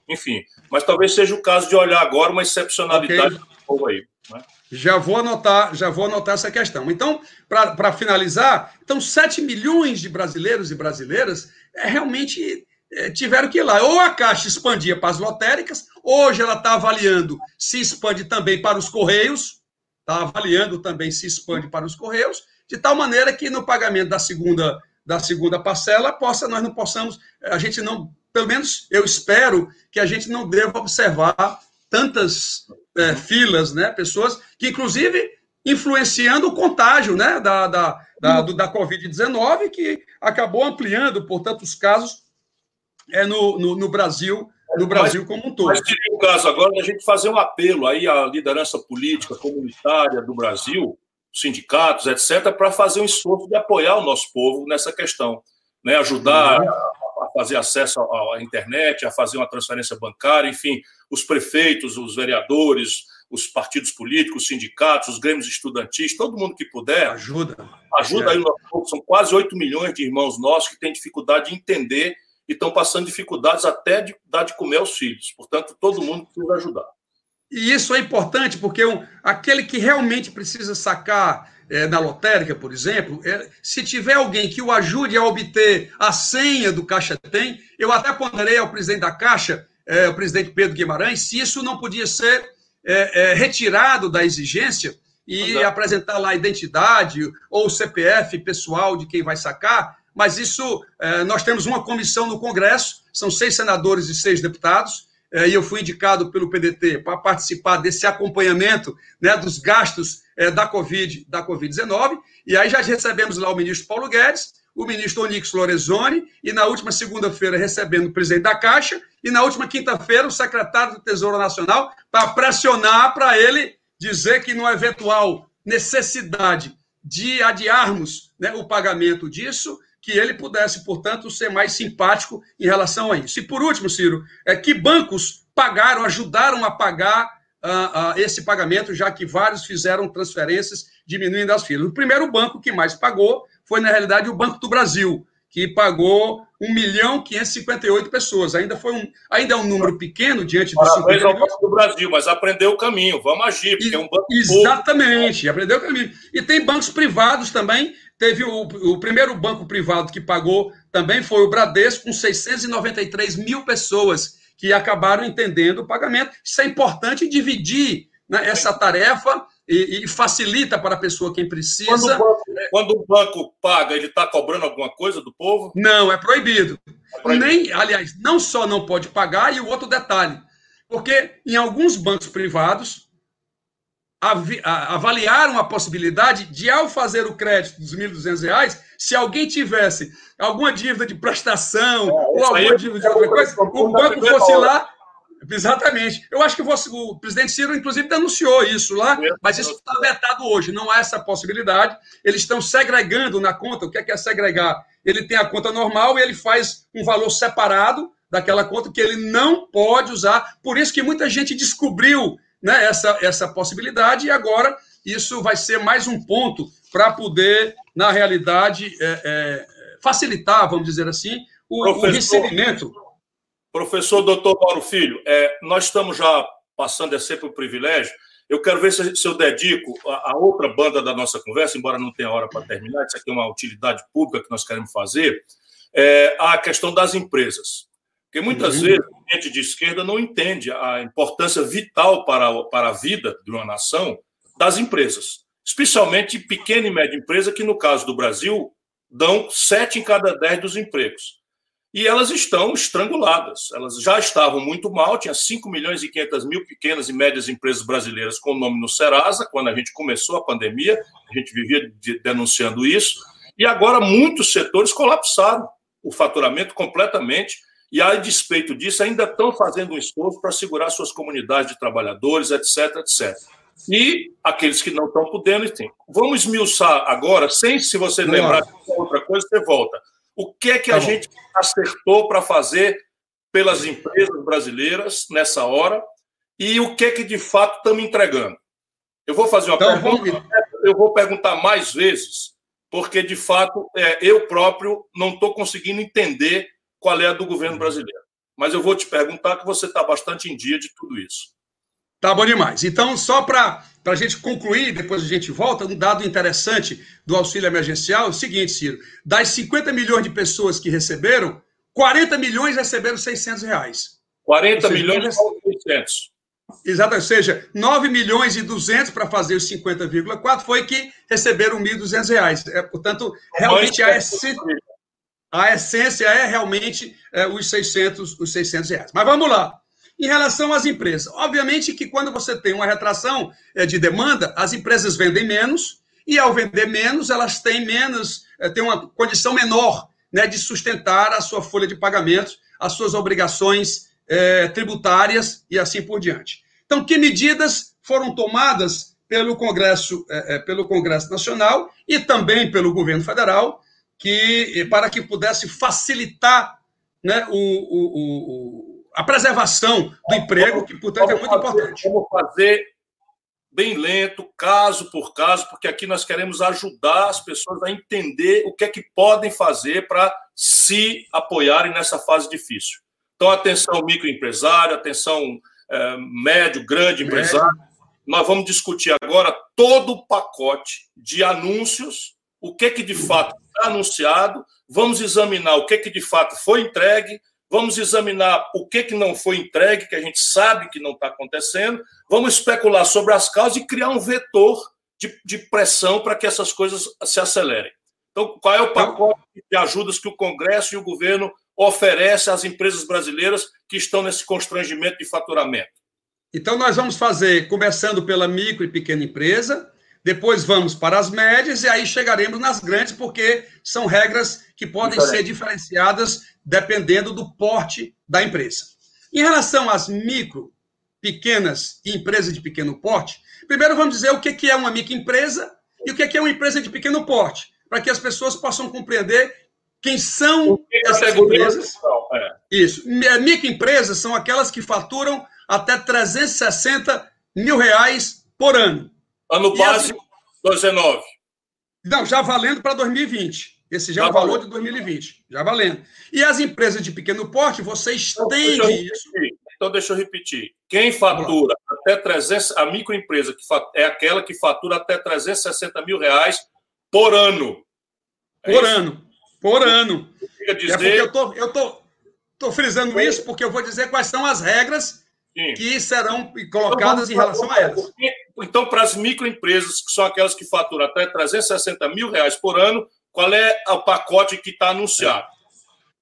Enfim, mas talvez seja o caso de olhar agora uma excepcionalidade okay. aí. Né? Já vou anotar, já vou anotar essa questão. Então, para finalizar, então 7 milhões de brasileiros e brasileiras é, realmente é, tiveram que ir lá. Ou a Caixa expandia para as lotéricas, hoje ela está avaliando se expande também para os Correios, está avaliando também se expande para os Correios, de tal maneira que no pagamento da segunda, da segunda parcela possa, nós não possamos, a gente não, pelo menos eu espero que a gente não deva observar tantas é, filas, né? Pessoas que, inclusive, influenciando o contágio né? da, da, da, da Covid-19, que acabou ampliando, portanto, os casos é, no, no, no Brasil, no Brasil mas, como um todo. Mas seria o caso agora da gente fazer um apelo aí à liderança política comunitária do Brasil, sindicatos, etc., para fazer um esforço de apoiar o nosso povo nessa questão, né? ajudar uhum. a fazer acesso à internet, a fazer uma transferência bancária, enfim, os prefeitos, os vereadores, os partidos políticos, os sindicatos, os grêmios estudantis, todo mundo que puder. Ajuda. Ajuda é. aí. São quase 8 milhões de irmãos nossos que têm dificuldade de entender e estão passando dificuldades até de dar de comer aos filhos. Portanto, todo mundo precisa ajudar. E isso é importante porque um, aquele que realmente precisa sacar é, na lotérica, por exemplo, é, se tiver alguém que o ajude a obter a senha do Caixa Tem, eu até ponderei ao presidente da Caixa é, o presidente Pedro Guimarães, se isso não podia ser é, é, retirado da exigência e apresentar lá a identidade ou o CPF pessoal de quem vai sacar, mas isso, é, nós temos uma comissão no Congresso, são seis senadores e seis deputados, é, e eu fui indicado pelo PDT para participar desse acompanhamento né, dos gastos é, da Covid, da Covid-19, e aí já recebemos lá o ministro Paulo Guedes, o ministro Onix Lorenzoni, e na última segunda-feira recebendo o presidente da Caixa, e na última quinta-feira o secretário do Tesouro Nacional, para pressionar para ele dizer que, numa eventual necessidade de adiarmos né, o pagamento disso, que ele pudesse, portanto, ser mais simpático em relação a isso. E por último, Ciro, é que bancos pagaram, ajudaram a pagar uh, uh, esse pagamento, já que vários fizeram transferências diminuindo as filas. O primeiro banco que mais pagou foi, na realidade, o Banco do Brasil, que pagou 1 milhão 558 pessoas. Ainda foi um, ainda é um número pequeno diante dos Parabéns ao Banco do Brasil, mas aprendeu o caminho. Vamos agir, porque e, é um banco Exatamente, aprendeu o caminho. E tem bancos privados também Teve o, o primeiro banco privado que pagou também foi o Bradesco, com 693 mil pessoas que acabaram entendendo o pagamento. Isso é importante dividir né, essa tarefa e, e, facilita para a pessoa quem precisa. Quando o banco, quando o banco paga, ele está cobrando alguma coisa do povo? Não, é proibido. é proibido. Nem, aliás, não só não pode pagar, e o outro detalhe, porque em alguns bancos privados, avaliaram a possibilidade de, ao fazer o crédito dos R$ 1.200, se alguém tivesse alguma dívida de prestação é, ou alguma dívida de outra coisa, o banco fosse lá. Exatamente. Eu acho que você, o presidente Ciro, inclusive, denunciou isso lá, mas isso está vetado hoje, não há essa possibilidade. Eles estão segregando na conta. O que é, que é segregar? Ele tem a conta normal e ele faz um valor separado daquela conta que ele não pode usar. Por isso que muita gente descobriu né, essa, essa possibilidade, e agora isso vai ser mais um ponto para poder, na realidade, é, é, facilitar, vamos dizer assim, o, o recebimento. Professor doutor Mauro Filho, é, nós estamos já passando, é sempre um privilégio. Eu quero ver se, se eu dedico a, a, outra banda da nossa conversa, embora não tenha hora para terminar, isso aqui é uma utilidade pública que nós queremos fazer, é a questão das empresas. Porque muitas uhum. vezes a gente de esquerda não entende a importância vital para, para a vida de uma nação das empresas, especialmente pequena e média empresa, que no caso do Brasil dão sete em cada dez dos empregos. E elas estão estranguladas. Elas já estavam muito mal, tinha 5 milhões e 500 mil pequenas e médias empresas brasileiras com o nome no Serasa, quando a gente começou a pandemia, a gente vivia denunciando isso, e agora muitos setores colapsaram o faturamento completamente e, a despeito disso, ainda estão fazendo um esforço para segurar suas comunidades de trabalhadores, etc, etc. E aqueles que não estão podendo, enfim. Vamos esmiuçar agora, sem se você lembrar de outra coisa, você volta. O que é que tá a bom. gente acertou para fazer pelas empresas brasileiras nessa hora e o que é que de fato estamos entregando? Eu vou fazer uma então, pergunta, eu vou perguntar mais vezes, porque de fato é, eu próprio não estou conseguindo entender qual é a do governo brasileiro. Mas eu vou te perguntar que você está bastante em dia de tudo isso. Tá bom demais. Então, só para a gente concluir, depois a gente volta, um dado interessante do auxílio emergencial é o seguinte, Ciro. Das 50 milhões de pessoas que receberam, 40 milhões receberam 600 reais. 40 seja, milhões e 600. Exato, ou seja, 9 milhões e 200 para fazer os 50,4 foi que receberam 1.200 reais. É, portanto, realmente a essência, a essência é realmente é, os, 600, os 600 reais. Mas vamos lá. Em relação às empresas, obviamente que quando você tem uma retração é, de demanda, as empresas vendem menos, e ao vender menos, elas têm menos, é, têm uma condição menor né, de sustentar a sua folha de pagamentos, as suas obrigações é, tributárias e assim por diante. Então, que medidas foram tomadas pelo Congresso, pelo Congresso Nacional e também pelo governo federal que para que pudesse facilitar né, o, o, o, a preservação do emprego, que, portanto, é muito importante. Vamos fazer bem lento, caso por caso, porque aqui nós queremos ajudar as pessoas a entender o que é que podem fazer para se apoiarem nessa fase difícil. Então, atenção microempresário, atenção é, médio, grande empresário. Nós vamos discutir agora todo o pacote de anúncios, o que é que de fato anunciado, vamos examinar o que, que de fato foi entregue, vamos examinar o que, que não foi entregue, que a gente sabe que não está acontecendo, vamos especular sobre as causas e criar um vetor de, de pressão para que essas coisas se acelerem. Então, qual é o pacote de ajudas que o Congresso e o governo oferece às empresas brasileiras que estão nesse constrangimento de faturamento? Então, nós vamos fazer, começando pela micro e pequena empresa, depois vamos para as médias e aí chegaremos nas grandes, porque são regras que podem Diferente. ser diferenciadas dependendo do porte da empresa. Em relação às micro, pequenas e empresas de pequeno porte, primeiro vamos dizer o que é uma microempresa e o que é uma empresa de pequeno porte, para que as pessoas possam compreender quem são essas empresas. É. Isso. Microempresas são aquelas que faturam até 360 mil reais por ano. Ano base, as... 19. Não, já valendo para 2020. Esse já, já é o valor de 2020. Já valendo. E as empresas de pequeno porte, você estende então, isso. Então, deixa eu repetir. Quem fatura até 300, a microempresa que é aquela que fatura até 360 mil reais por ano. É por isso? ano. Por ano. Dizer... É porque eu tô, eu tô, tô frisando isso porque eu vou dizer quais são as regras Sim. que serão colocadas então, em relação a elas. Então, para as microempresas, que são aquelas que faturam até 360 mil reais por ano, qual é o pacote que está anunciado?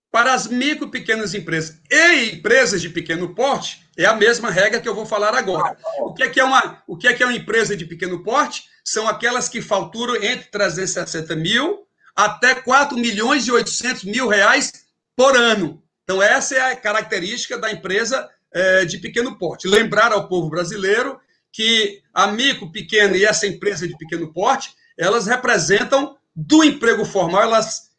Para as micro pequenas empresas e empresas de pequeno porte, é a mesma regra que eu vou falar agora. O que é, que é, uma, o que é, que é uma empresa de pequeno porte? São aquelas que faturam entre 360 mil até 4 milhões e 800 mil reais por ano. Então, essa é a característica da empresa é, de pequeno porte. Lembrar ao povo brasileiro que a micro, pequena e essa empresa de pequeno porte, elas representam do emprego formal, elas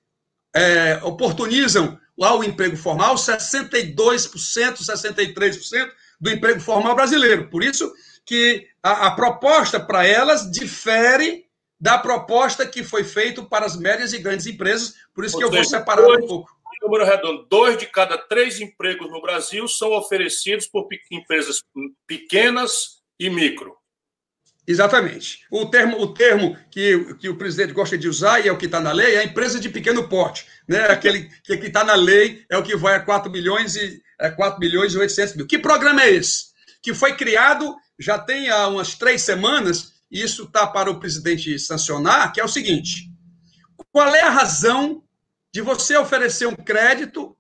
é, oportunizam lá o emprego formal 62%, 63% do emprego formal brasileiro. Por isso que a, a proposta para elas difere da proposta que foi feita para as médias e grandes empresas, por isso Ou que seja, eu vou separar um pouco número redondo, dois de cada três empregos no Brasil são oferecidos por empresas pequenas e micro. Exatamente. O termo, o termo que, que o presidente gosta de usar, e é o que está na lei, é a empresa de pequeno porte. Né? Aquele que está na lei é o que vai a 4 milhões e é 4 milhões e 800 mil. Que programa é esse? Que foi criado já tem há umas três semanas, e isso está para o presidente sancionar, que é o seguinte: qual é a razão de você oferecer um crédito,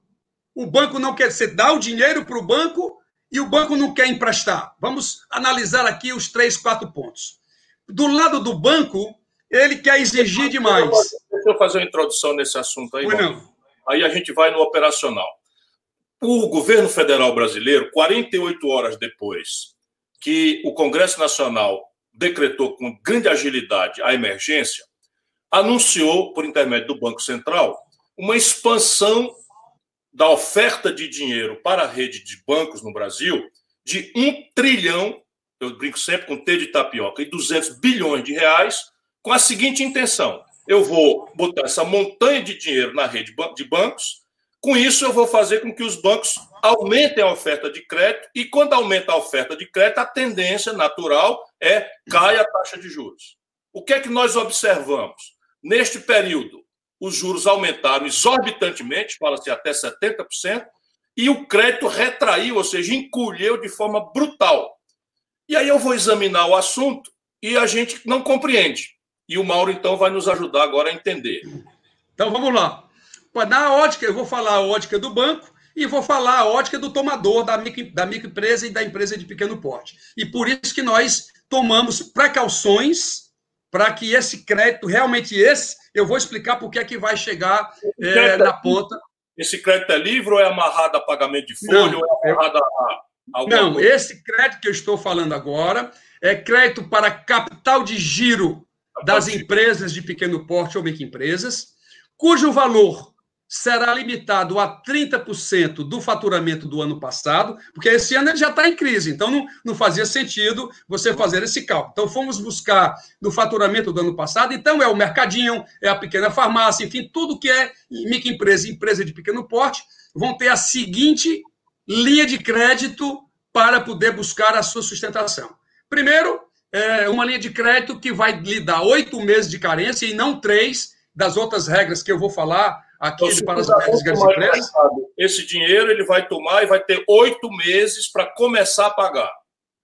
o banco não quer, você dá o dinheiro para o banco e o banco não quer emprestar. Vamos analisar aqui os três, quatro pontos. Do lado do banco, ele quer exigir demais. Deixa eu fazer uma introdução nesse assunto aí. Aí a gente vai no operacional. O governo federal brasileiro, 48 horas depois que o Congresso Nacional decretou com grande agilidade a emergência, anunciou, por intermédio do Banco Central, uma expansão da oferta de dinheiro para a rede de bancos no Brasil de um trilhão, eu brinco sempre com T de tapioca, e 200 bilhões de reais, com a seguinte intenção: eu vou botar essa montanha de dinheiro na rede de bancos, com isso eu vou fazer com que os bancos aumentem a oferta de crédito, e quando aumenta a oferta de crédito, a tendência natural é cai a taxa de juros. O que é que nós observamos? Neste período, os juros aumentaram exorbitantemente, fala-se até 70%, e o crédito retraiu, ou seja, encolheu de forma brutal. E aí eu vou examinar o assunto e a gente não compreende. E o Mauro, então, vai nos ajudar agora a entender. Então vamos lá. Na ótica, eu vou falar a ótica do banco e vou falar a ótica do tomador da, micro, da microempresa e da empresa de pequeno porte. E por isso que nós tomamos precauções para que esse crédito, realmente esse, eu vou explicar por que é que vai chegar é, na ponta. Esse crédito é livre ou é amarrado a pagamento de folha não, ou é amarrado a. Não, coisa? esse crédito que eu estou falando agora é crédito para capital de giro das empresas de pequeno porte ou microempresas, cujo valor será limitado a 30% do faturamento do ano passado, porque esse ano ele já está em crise, então não, não fazia sentido você fazer esse cálculo. Então fomos buscar no faturamento do ano passado, então é o mercadinho, é a pequena farmácia, enfim, tudo que é microempresa, empresa de pequeno porte, vão ter a seguinte linha de crédito para poder buscar a sua sustentação. Primeiro, é uma linha de crédito que vai lhe dar oito meses de carência e não três das outras regras que eu vou falar então, para as médias grandes empresas. Esse dinheiro ele vai tomar e vai ter oito meses para começar a pagar.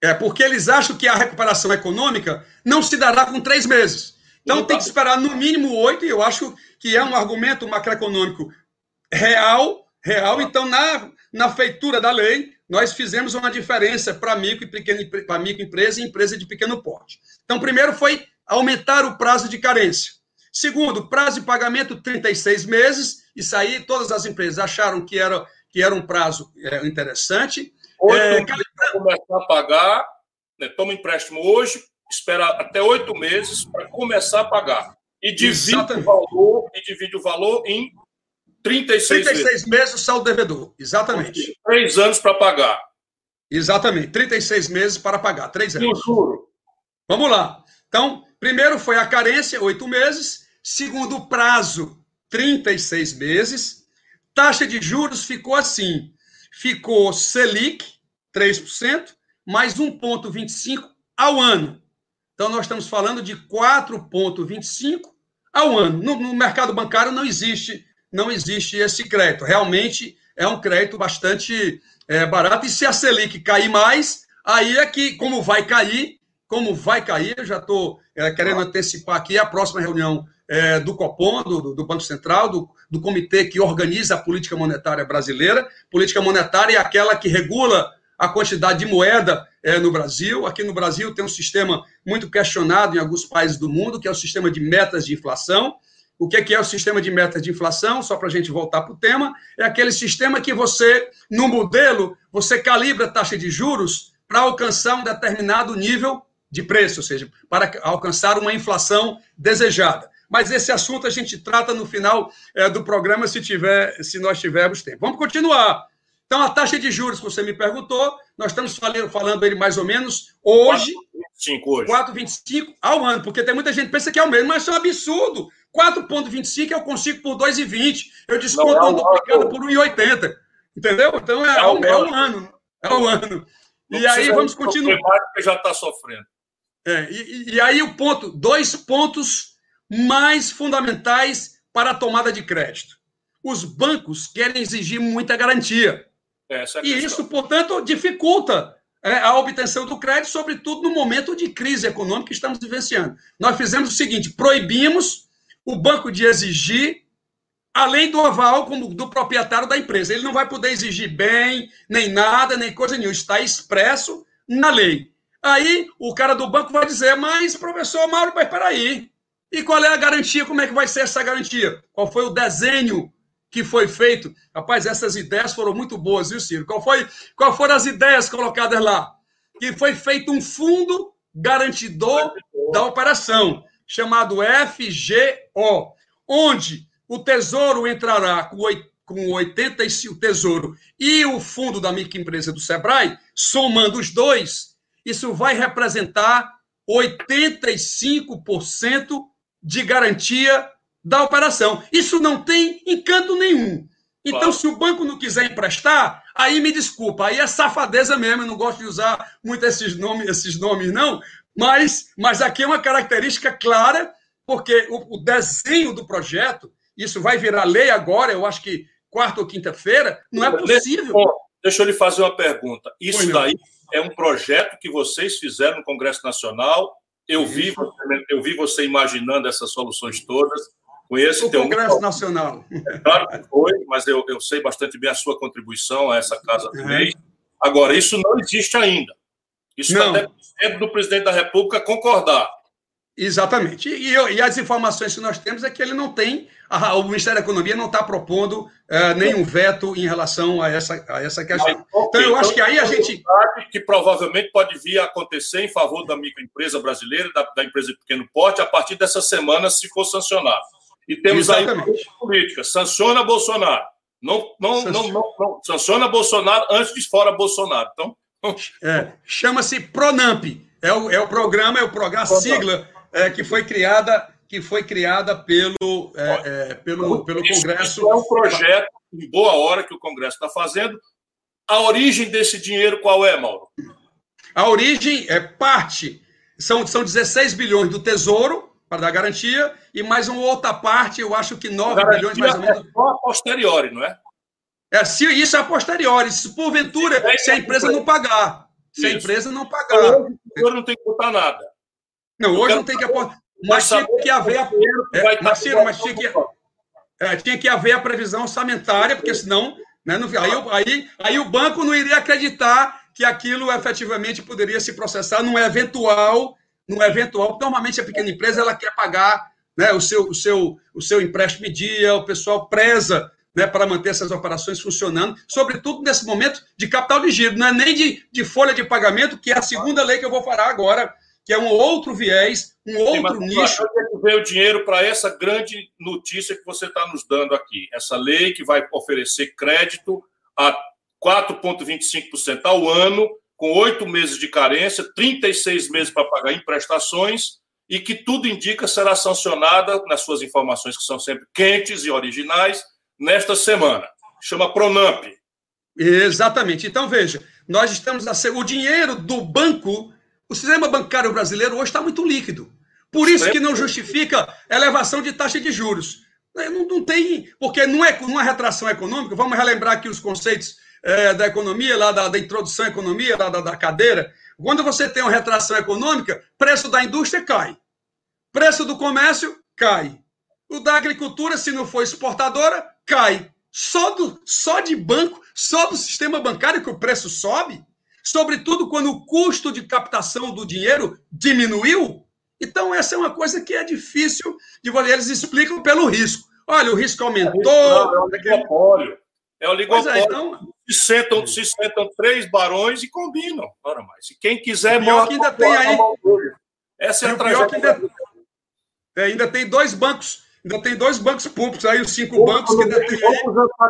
É, porque eles acham que a recuperação econômica não se dará com três meses. Então tem que esperar no mínimo oito, e eu acho que é um argumento macroeconômico real, Real. Então, na, na feitura da lei, nós fizemos uma diferença para micro e pequena para microempresa e empresa de pequeno porte. Então, primeiro foi aumentar o prazo de carência. Segundo, prazo de pagamento 36 meses. Isso aí todas as empresas acharam que era, que era um prazo é, interessante. Oito é, para começar a pagar, né, toma empréstimo hoje, espera até oito meses para começar a pagar. E divide o valor, e divide o valor em 36, 36 meses. meses o saldo devedor, exatamente. Três anos para pagar. Exatamente, 36 meses para pagar, três anos. E o juro? Vamos lá. Então, primeiro foi a carência, oito meses. Segundo prazo, 36 meses. Taxa de juros ficou assim: ficou Selic, 3%, mais 1,25% ao ano. Então, nós estamos falando de 4,25% ao ano. No, no mercado bancário não existe não existe esse crédito. Realmente é um crédito bastante é, barato. E se a Selic cair mais, aí é que, como vai cair, como vai cair, eu já estou é, querendo antecipar aqui a próxima reunião é, do Copom, do, do, Banco Central, do, do comitê que organiza a política monetária brasileira. Política monetária é aquela que regula a quantidade de moeda é, no Brasil. Aqui no Brasil tem um sistema muito questionado em alguns países do mundo, que é o sistema de metas de inflação. O que é o sistema de meta de inflação? Só para a gente voltar para o tema, é aquele sistema que você, no modelo, você calibra a taxa de juros para alcançar um determinado nível de preço, ou seja, para alcançar uma inflação desejada. Mas esse assunto a gente trata no final é, do programa, se tiver, se nós tivermos tempo. Vamos continuar. Então, a taxa de juros que você me perguntou, nós estamos falando, falando ele mais ou menos hoje. 4,25 ao ano, porque tem muita gente que pensa que é o mesmo, mas isso é um absurdo. 4,25 eu consigo por 2,20. Eu desconto não, não, duplicado por 1,80. Entendeu? Então é, é, um, é um ano. É um ano. Não e aí vamos continuar. já está sofrendo. É, e, e aí o ponto, dois pontos mais fundamentais para a tomada de crédito. Os bancos querem exigir muita garantia. É e isso, portanto, dificulta é, a obtenção do crédito, sobretudo no momento de crise econômica que estamos vivenciando. Nós fizemos o seguinte: proibimos o banco de exigir, além do aval como do proprietário da empresa. Ele não vai poder exigir bem, nem nada, nem coisa nenhuma. Está expresso na lei. Aí o cara do banco vai dizer, mas professor Mauro, mas peraí. E qual é a garantia? Como é que vai ser essa garantia? Qual foi o desenho que foi feito? Rapaz, essas ideias foram muito boas, viu, Ciro? Qual, foi, qual foram as ideias colocadas lá? Que foi feito um fundo garantidor da operação chamado FGO, onde o Tesouro entrará com 85 Tesouro e o fundo da microempresa do Sebrae, somando os dois, isso vai representar 85% de garantia da operação. Isso não tem encanto nenhum. Então, se o banco não quiser emprestar, aí me desculpa, aí é safadeza mesmo, eu não gosto de usar muito esses nomes, esses nomes não, mas, mas aqui é uma característica clara, porque o, o desenho do projeto, isso vai virar lei agora, eu acho que quarta ou quinta-feira, não é possível. Bom, deixa eu lhe fazer uma pergunta. Isso Foi daí é um projeto que vocês fizeram no Congresso Nacional. Eu vi, eu vi você imaginando essas soluções todas. Conheço o Congresso um... Nacional. É claro que foi, mas eu, eu sei bastante bem a sua contribuição a essa casa também. Agora, isso não existe ainda. Isso está dependendo do presidente da República concordar. Exatamente. E, e, as informações que nós temos é que ele não tem, a, o Ministério da Economia não está propondo uh, nenhum veto em relação a essa, a essa questão. Mas, então, eu acho que aí a gente. Que provavelmente pode vir a acontecer em favor da microempresa brasileira, da, da empresa de pequeno porte, a partir dessa semana, se for sancionado. E temos Exatamente. aí política: sanciona Bolsonaro. Não, não, não, não, não, sanciona Bolsonaro antes de fora Bolsonaro. Então, é, Chama-se Pronamp. É o, é o programa, é o programa, a sigla é, que foi criada que foi criada pelo, é, é, pelo, pelo Congresso. Isso é um projeto em boa hora que o Congresso está fazendo. A origem desse dinheiro qual é, Mauro? A origem é parte, são, são 16 bilhões do Tesouro, para dar garantia, e mais uma outra parte, eu acho que 9 bilhões mais ou menos. É só a posteriori, não é? É, se isso é a posteriori, se porventura, se a empresa não pagar. Se a empresa não pagar. Hoje não tem que botar nada. Não, hoje não tem que apostar. Mas tinha que haver a. É, Marcelo, mas tinha que, é, tinha que haver a previsão orçamentária, porque senão Né? Aí, aí, aí o banco não iria acreditar que aquilo efetivamente poderia se processar num eventual, num eventual. Normalmente a pequena empresa ela quer pagar né, o, seu, o, seu, o seu empréstimo em dia, o pessoal preza né, para manter essas operações funcionando, sobretudo nesse momento de capital de giro, não é nem de, de folha de pagamento, que é a segunda lei que eu vou falar agora, que é um outro viés, um outro Sim, nicho. Veio o dinheiro para essa grande notícia que você está nos dando aqui. Essa lei que vai oferecer crédito a 4,25% ao ano, com oito meses de carência, 36 meses para pagar emprestações, e que tudo indica será sancionada, nas suas informações que são sempre quentes e originais, nesta semana. Chama Pronamp. Exatamente. Então, veja, nós estamos a ser. O dinheiro do banco, o sistema bancário brasileiro hoje está muito líquido. Por isso que não justifica elevação de taxa de juros. Não, não tem. Porque não é uma retração econômica, vamos relembrar aqui os conceitos é, da economia, lá da, da introdução à economia, da, da, da cadeira. Quando você tem uma retração econômica, preço da indústria cai. Preço do comércio cai. O da agricultura, se não for exportadora, cai. Só, do, só de banco, só do sistema bancário que o preço sobe, sobretudo quando o custo de captação do dinheiro diminuiu. Então, essa é uma coisa que é difícil de você. Eles explicam pelo risco. Olha, o risco aumentou. Não, é o oligopólio. É o oligopólio. É, então... se, sentam, se sentam três barões e combinam. Ora mais. Se quem quiser, morre. ainda tem aí. Essa é a trajetória. Ainda, ainda tem dois bancos Ainda tem dois bancos públicos aí, os cinco bancos que ainda tem.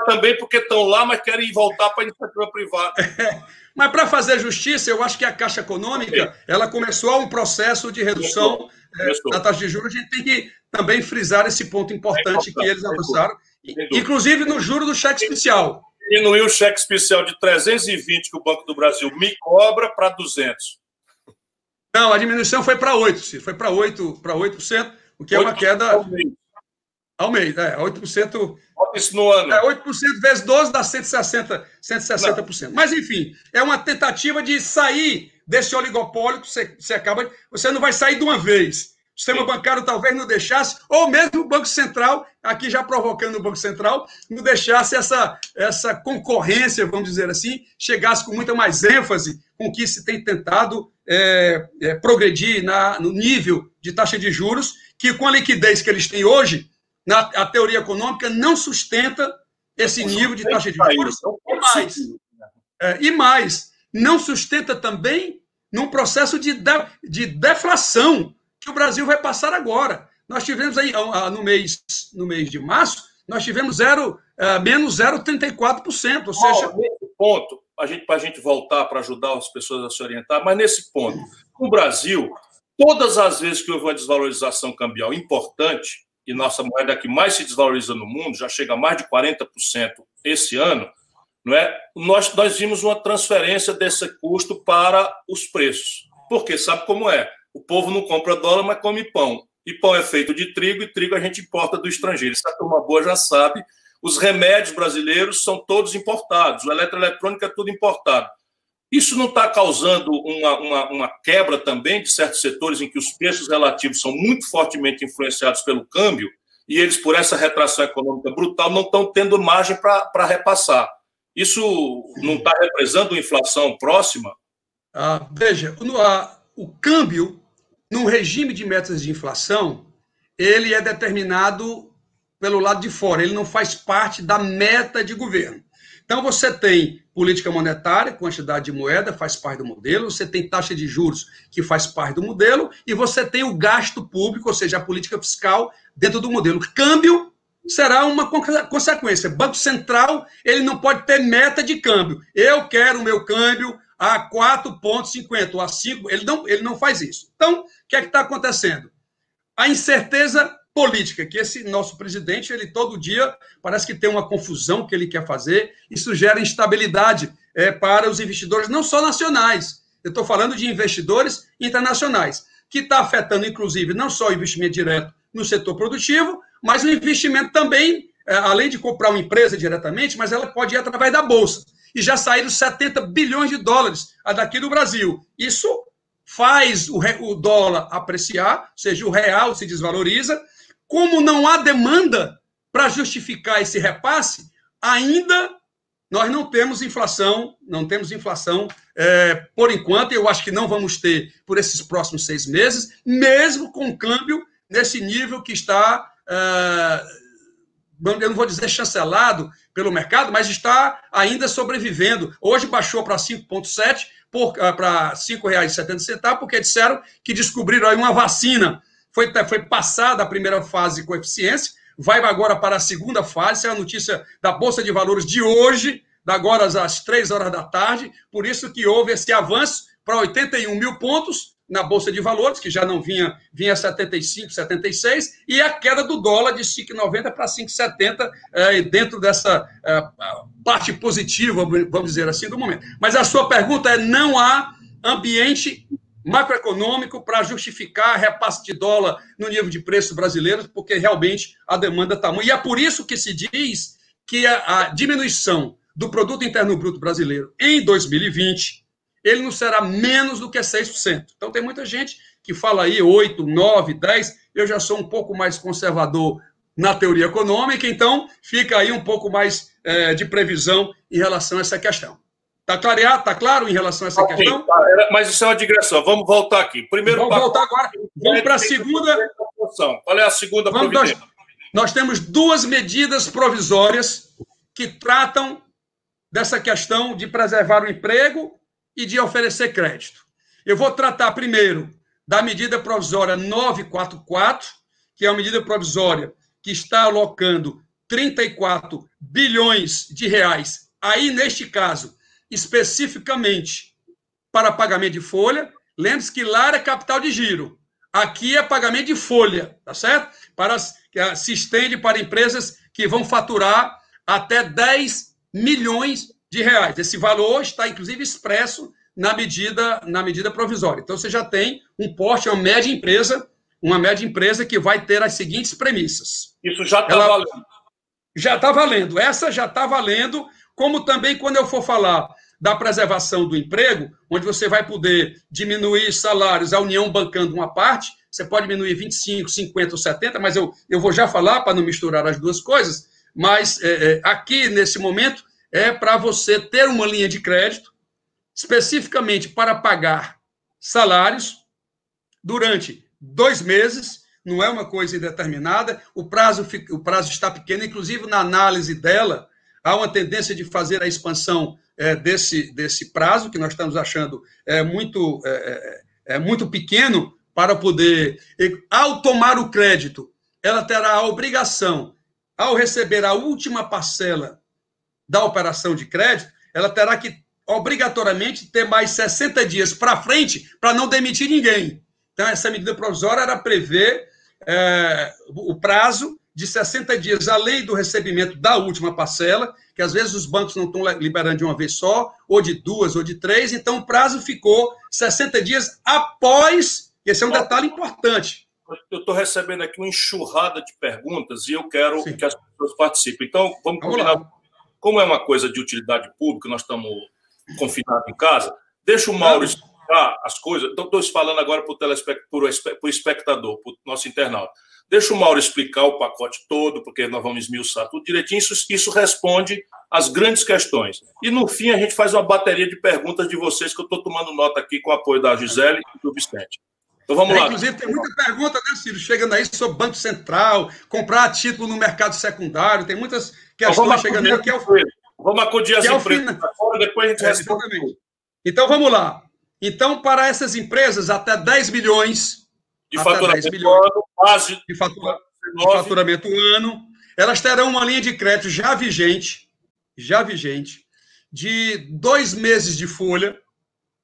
Também porque estão lá, mas querem voltar para a iniciativa privada. É, mas para fazer justiça, eu acho que a Caixa Econômica ela começou um processo de redução é, da taxa de juros. A gente tem que também frisar esse ponto importante que eles avançaram, inclusive no juro do cheque especial. Diminuiu o cheque especial de 320 que o Banco do Brasil me cobra para 200. Não, a diminuição foi para 8, foi para 8%, para 8%, o que é uma queda. Ao mês, é, 8%. Isso no ano. É, 8% vezes 12 dá 160%. 160%. Mas, enfim, é uma tentativa de sair desse oligopólio que você, você acaba. Você não vai sair de uma vez. O sistema Sim. bancário talvez não deixasse, ou mesmo o Banco Central, aqui já provocando o Banco Central, não deixasse essa, essa concorrência, vamos dizer assim, chegasse com muita mais ênfase com que se tem tentado é, é, progredir na, no nível de taxa de juros, que com a liquidez que eles têm hoje, na, a teoria econômica não sustenta esse nível de taxa de juros. E mais, é, e mais, não sustenta também num processo de, de, de deflação que o Brasil vai passar agora. Nós tivemos aí, no mês, no mês de março, nós tivemos zero, uh, menos 0,34%. Ou seja. Oh, nesse ponto, para gente, a gente voltar para ajudar as pessoas a se orientar, mas nesse ponto, o Brasil, todas as vezes que houve uma desvalorização cambial importante, e nossa moeda que mais se desvaloriza no mundo, já chega a mais de 40% esse ano, não é? Nós, nós vimos uma transferência desse custo para os preços. Porque sabe como é? O povo não compra dólar, mas come pão. E pão é feito de trigo, e trigo a gente importa do estrangeiro. Isso a turma boa já sabe. Os remédios brasileiros são todos importados, o eletroeletrônico é tudo importado. Isso não está causando uma, uma, uma, quebra também de certos setores em que os preços relativos são muito fortemente influenciados pelo câmbio e eles, por essa retração econômica brutal, não estão tendo margem para repassar. Isso não está representando inflação próxima? Ah, veja, no, o câmbio, num regime de metas de inflação, ele é determinado pelo lado de fora, ele não faz parte da meta de governo. Então, você tem política monetária, quantidade de moeda, faz parte do modelo, você tem taxa de juros, que faz parte do modelo, e você tem o gasto público, ou seja, a política fiscal, dentro do modelo. Câmbio será uma consequência. Banco Central, ele não pode ter meta de câmbio. Eu quero o meu câmbio a 4,50 ou a 5, ele não, ele não faz isso. Então, o que é que está acontecendo? A incerteza política, que esse nosso presidente, ele todo dia parece que tem uma confusão que ele quer fazer, isso gera instabilidade é, para os investidores, não só nacionais, eu estou falando de investidores internacionais, que está afetando, inclusive, não só o investimento direto no setor produtivo, mas o investimento também, é, além de comprar uma empresa diretamente, mas ela pode ir através da Bolsa. E já saíram 70 bilhões de dólares daqui do Brasil. Isso faz o, o dólar apreciar, ou seja, o real se desvaloriza, como não há demanda para justificar esse repasse, ainda nós não temos inflação, não temos inflação é, por enquanto, eu acho que não vamos ter por esses próximos seis meses, mesmo com o câmbio nesse nível que está, é, eu não vou dizer chancelado pelo mercado, mas está ainda sobrevivendo. Hoje baixou para 5,7 para R$ 5,70, porque disseram que descobriram aí uma vacina. Foi, foi passada a primeira fase com eficiência, vai agora para a segunda fase, é a notícia da Bolsa de Valores de hoje, da agora às três horas da tarde, por isso que houve esse avanço para 81 mil pontos na Bolsa de Valores, que já não vinha, vinha 75, 76, e a queda do dólar de 5,90 para 5,70 é, dentro dessa é, parte positiva, vamos dizer assim, do momento. Mas a sua pergunta é: não há ambiente macroeconômico para justificar repasse de dólar no nível de preços brasileiros, porque realmente a demanda está muito. E é por isso que se diz que a, a diminuição do produto interno bruto brasileiro em 2020 ele não será menos do que 6%. Então tem muita gente que fala aí 8, 9, 10. Eu já sou um pouco mais conservador na teoria econômica, então fica aí um pouco mais é, de previsão em relação a essa questão. Está clareado? Está claro em relação a essa okay, questão? Tá. Mas isso é uma digressão. Vamos voltar aqui. Primeiro Vamos voltar agora. Vamos para a segunda. Qual é a segunda Vamos, nós, nós temos duas medidas provisórias que tratam dessa questão de preservar o emprego e de oferecer crédito. Eu vou tratar primeiro da medida provisória 944, que é uma medida provisória que está alocando 34 bilhões de reais, aí neste caso, especificamente para pagamento de folha. Lembre-se que lá é capital de giro. Aqui é pagamento de folha, tá certo? Para, se estende para empresas que vão faturar até 10 milhões de reais. Esse valor está, inclusive, expresso na medida, na medida provisória. Então, você já tem um porte, uma média empresa, uma média empresa que vai ter as seguintes premissas. Isso já está valendo. Já está valendo. Essa já está valendo, como também quando eu for falar da preservação do emprego, onde você vai poder diminuir salários, a União bancando uma parte, você pode diminuir 25, 50 ou 70, mas eu, eu vou já falar para não misturar as duas coisas. Mas é, é aqui, nesse momento, é para você ter uma linha de crédito especificamente para pagar salários durante dois meses, não é uma coisa indeterminada, o prazo, o prazo está pequeno, inclusive na análise dela, há uma tendência de fazer a expansão é, desse, desse prazo, que nós estamos achando é, muito, é, é, é muito pequeno para poder. Ao tomar o crédito, ela terá a obrigação, ao receber a última parcela da operação de crédito, ela terá que obrigatoriamente ter mais 60 dias para frente para não demitir ninguém. Então, essa medida provisória era prever é, o prazo de 60 dias, além do recebimento da última parcela, que às vezes os bancos não estão liberando de uma vez só, ou de duas, ou de três, então o prazo ficou 60 dias após. Esse é um detalhe importante. Eu estou recebendo aqui uma enxurrada de perguntas e eu quero Sim. que as pessoas participem. Então, vamos, vamos combinar. Lá. Como é uma coisa de utilidade pública, nós estamos confinados em casa, deixa o Mauro explicar as coisas. Estou falando agora para o espectador, para o nosso internauta. Deixa o Mauro explicar o pacote todo, porque nós vamos esmiuçar tudo direitinho. Isso, isso responde às grandes questões. E, no fim, a gente faz uma bateria de perguntas de vocês, que eu estou tomando nota aqui com o apoio da Gisele e do Vicente. Então vamos é, lá. Inclusive, tem muita pergunta, né, Ciro? Chegando aí sobre Banco Central, comprar título no mercado secundário, tem muitas questões chegando aí que é o. Vamos acudir as é empresas agora, depois a gente é, responde. Então vamos lá. Então, para essas empresas, até 10 milhões de faturamento milhões, ano, base de, fatura, de faturamento ano, elas terão uma linha de crédito já vigente, já vigente, de dois meses de folha,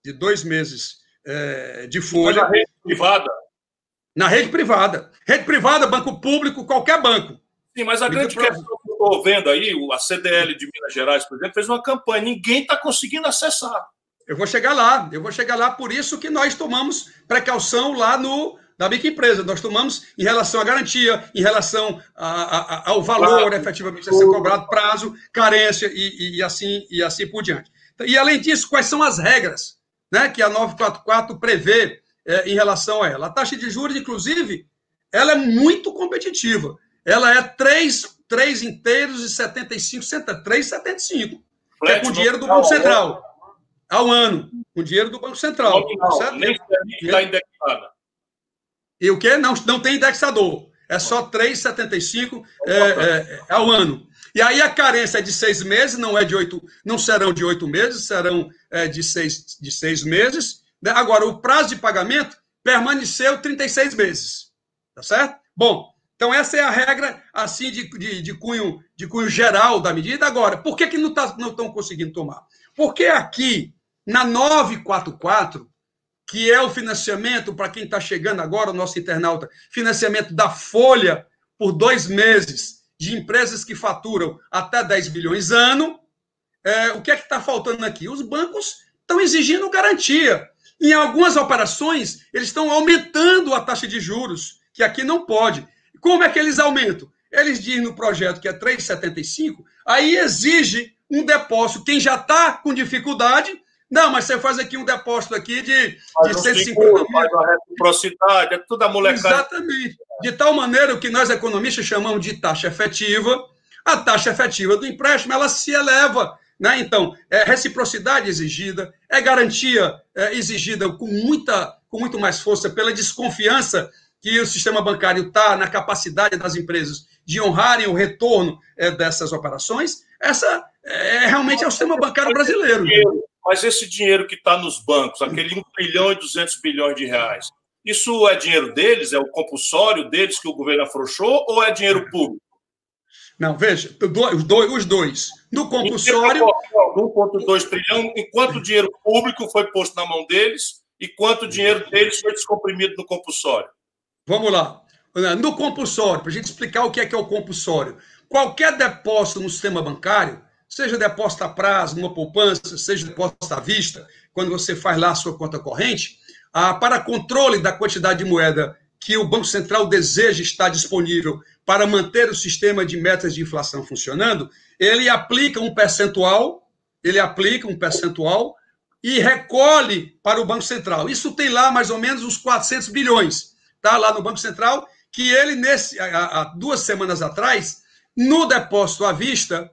de dois meses é, de folha. Na rede privada. Na rede privada. Rede privada, banco público, qualquer banco. Sim, mas a grande questão que eu estou vendo aí, a CDL de Minas Gerais, por exemplo, fez uma campanha, ninguém está conseguindo acessar. Eu vou chegar lá, eu vou chegar lá, por isso que nós tomamos precaução lá no da microempresa. Nós tomamos em relação à garantia, em relação a, a, ao valor efetivamente a ser cobrado, prazo, carência e, e, assim, e assim por diante. E além disso, quais são as regras né, que a 944 prevê é, em relação a ela? A taxa de juros, inclusive, ela é muito competitiva. Ela é 3, 3 inteiros e 75 centavos, 3,75. é com dinheiro do Banco Central. Ao ano. Com dinheiro do Banco Central. Nominal, certo? nem está indexada. E o quê? Não, não tem indexador. É só 3,75 é, é, ao ano. E aí a carência é de seis meses, não é de oito, não serão de oito meses, serão é, de, seis, de seis meses. Né? Agora, o prazo de pagamento permaneceu 36 meses. Tá certo? Bom, então essa é a regra assim de, de, de cunho, de cunho geral da medida. Agora, por que, que não tá, não estão conseguindo tomar? Porque aqui, na 944, que é o financiamento, para quem está chegando agora, o nosso internauta, financiamento da Folha por dois meses de empresas que faturam até 10 bilhões ano. É, o que é que está faltando aqui? Os bancos estão exigindo garantia. Em algumas operações, eles estão aumentando a taxa de juros, que aqui não pode. Como é que eles aumentam? Eles dizem no projeto que é 3,75, aí exige um depósito. Quem já está com dificuldade não, mas você faz aqui um depósito aqui de, de 150 seguro, mil. Faz a reciprocidade, é tudo a molecada. Exatamente. De tal maneira, que nós economistas chamamos de taxa efetiva, a taxa efetiva do empréstimo, ela se eleva. Né? Então, é reciprocidade exigida, é garantia é, exigida com, muita, com muito mais força pela desconfiança que o sistema bancário está na capacidade das empresas de honrarem o retorno é, dessas operações. Essa é, realmente é o sistema bancário brasileiro. Mas esse dinheiro que está nos bancos, aquele 1 trilhão e 200 bilhões de reais, isso é dinheiro deles? É o compulsório deles que o governo afrouxou ou é dinheiro público? Não, veja, os dois. No compulsório. 1,2 trilhão, enquanto o dinheiro público foi posto na mão deles e quanto o dinheiro deles foi descomprimido no compulsório. Vamos lá. No compulsório, para a gente explicar o que é, que é o compulsório. Qualquer depósito no sistema bancário seja depósito a prazo, numa poupança, seja depósito à vista, quando você faz lá a sua conta corrente, ah, para controle da quantidade de moeda que o Banco Central deseja estar disponível para manter o sistema de metas de inflação funcionando, ele aplica um percentual, ele aplica um percentual e recolhe para o Banco Central. Isso tem lá mais ou menos uns 400 bilhões, tá? Lá no Banco Central, que ele, nesse, há, há duas semanas atrás, no depósito à vista,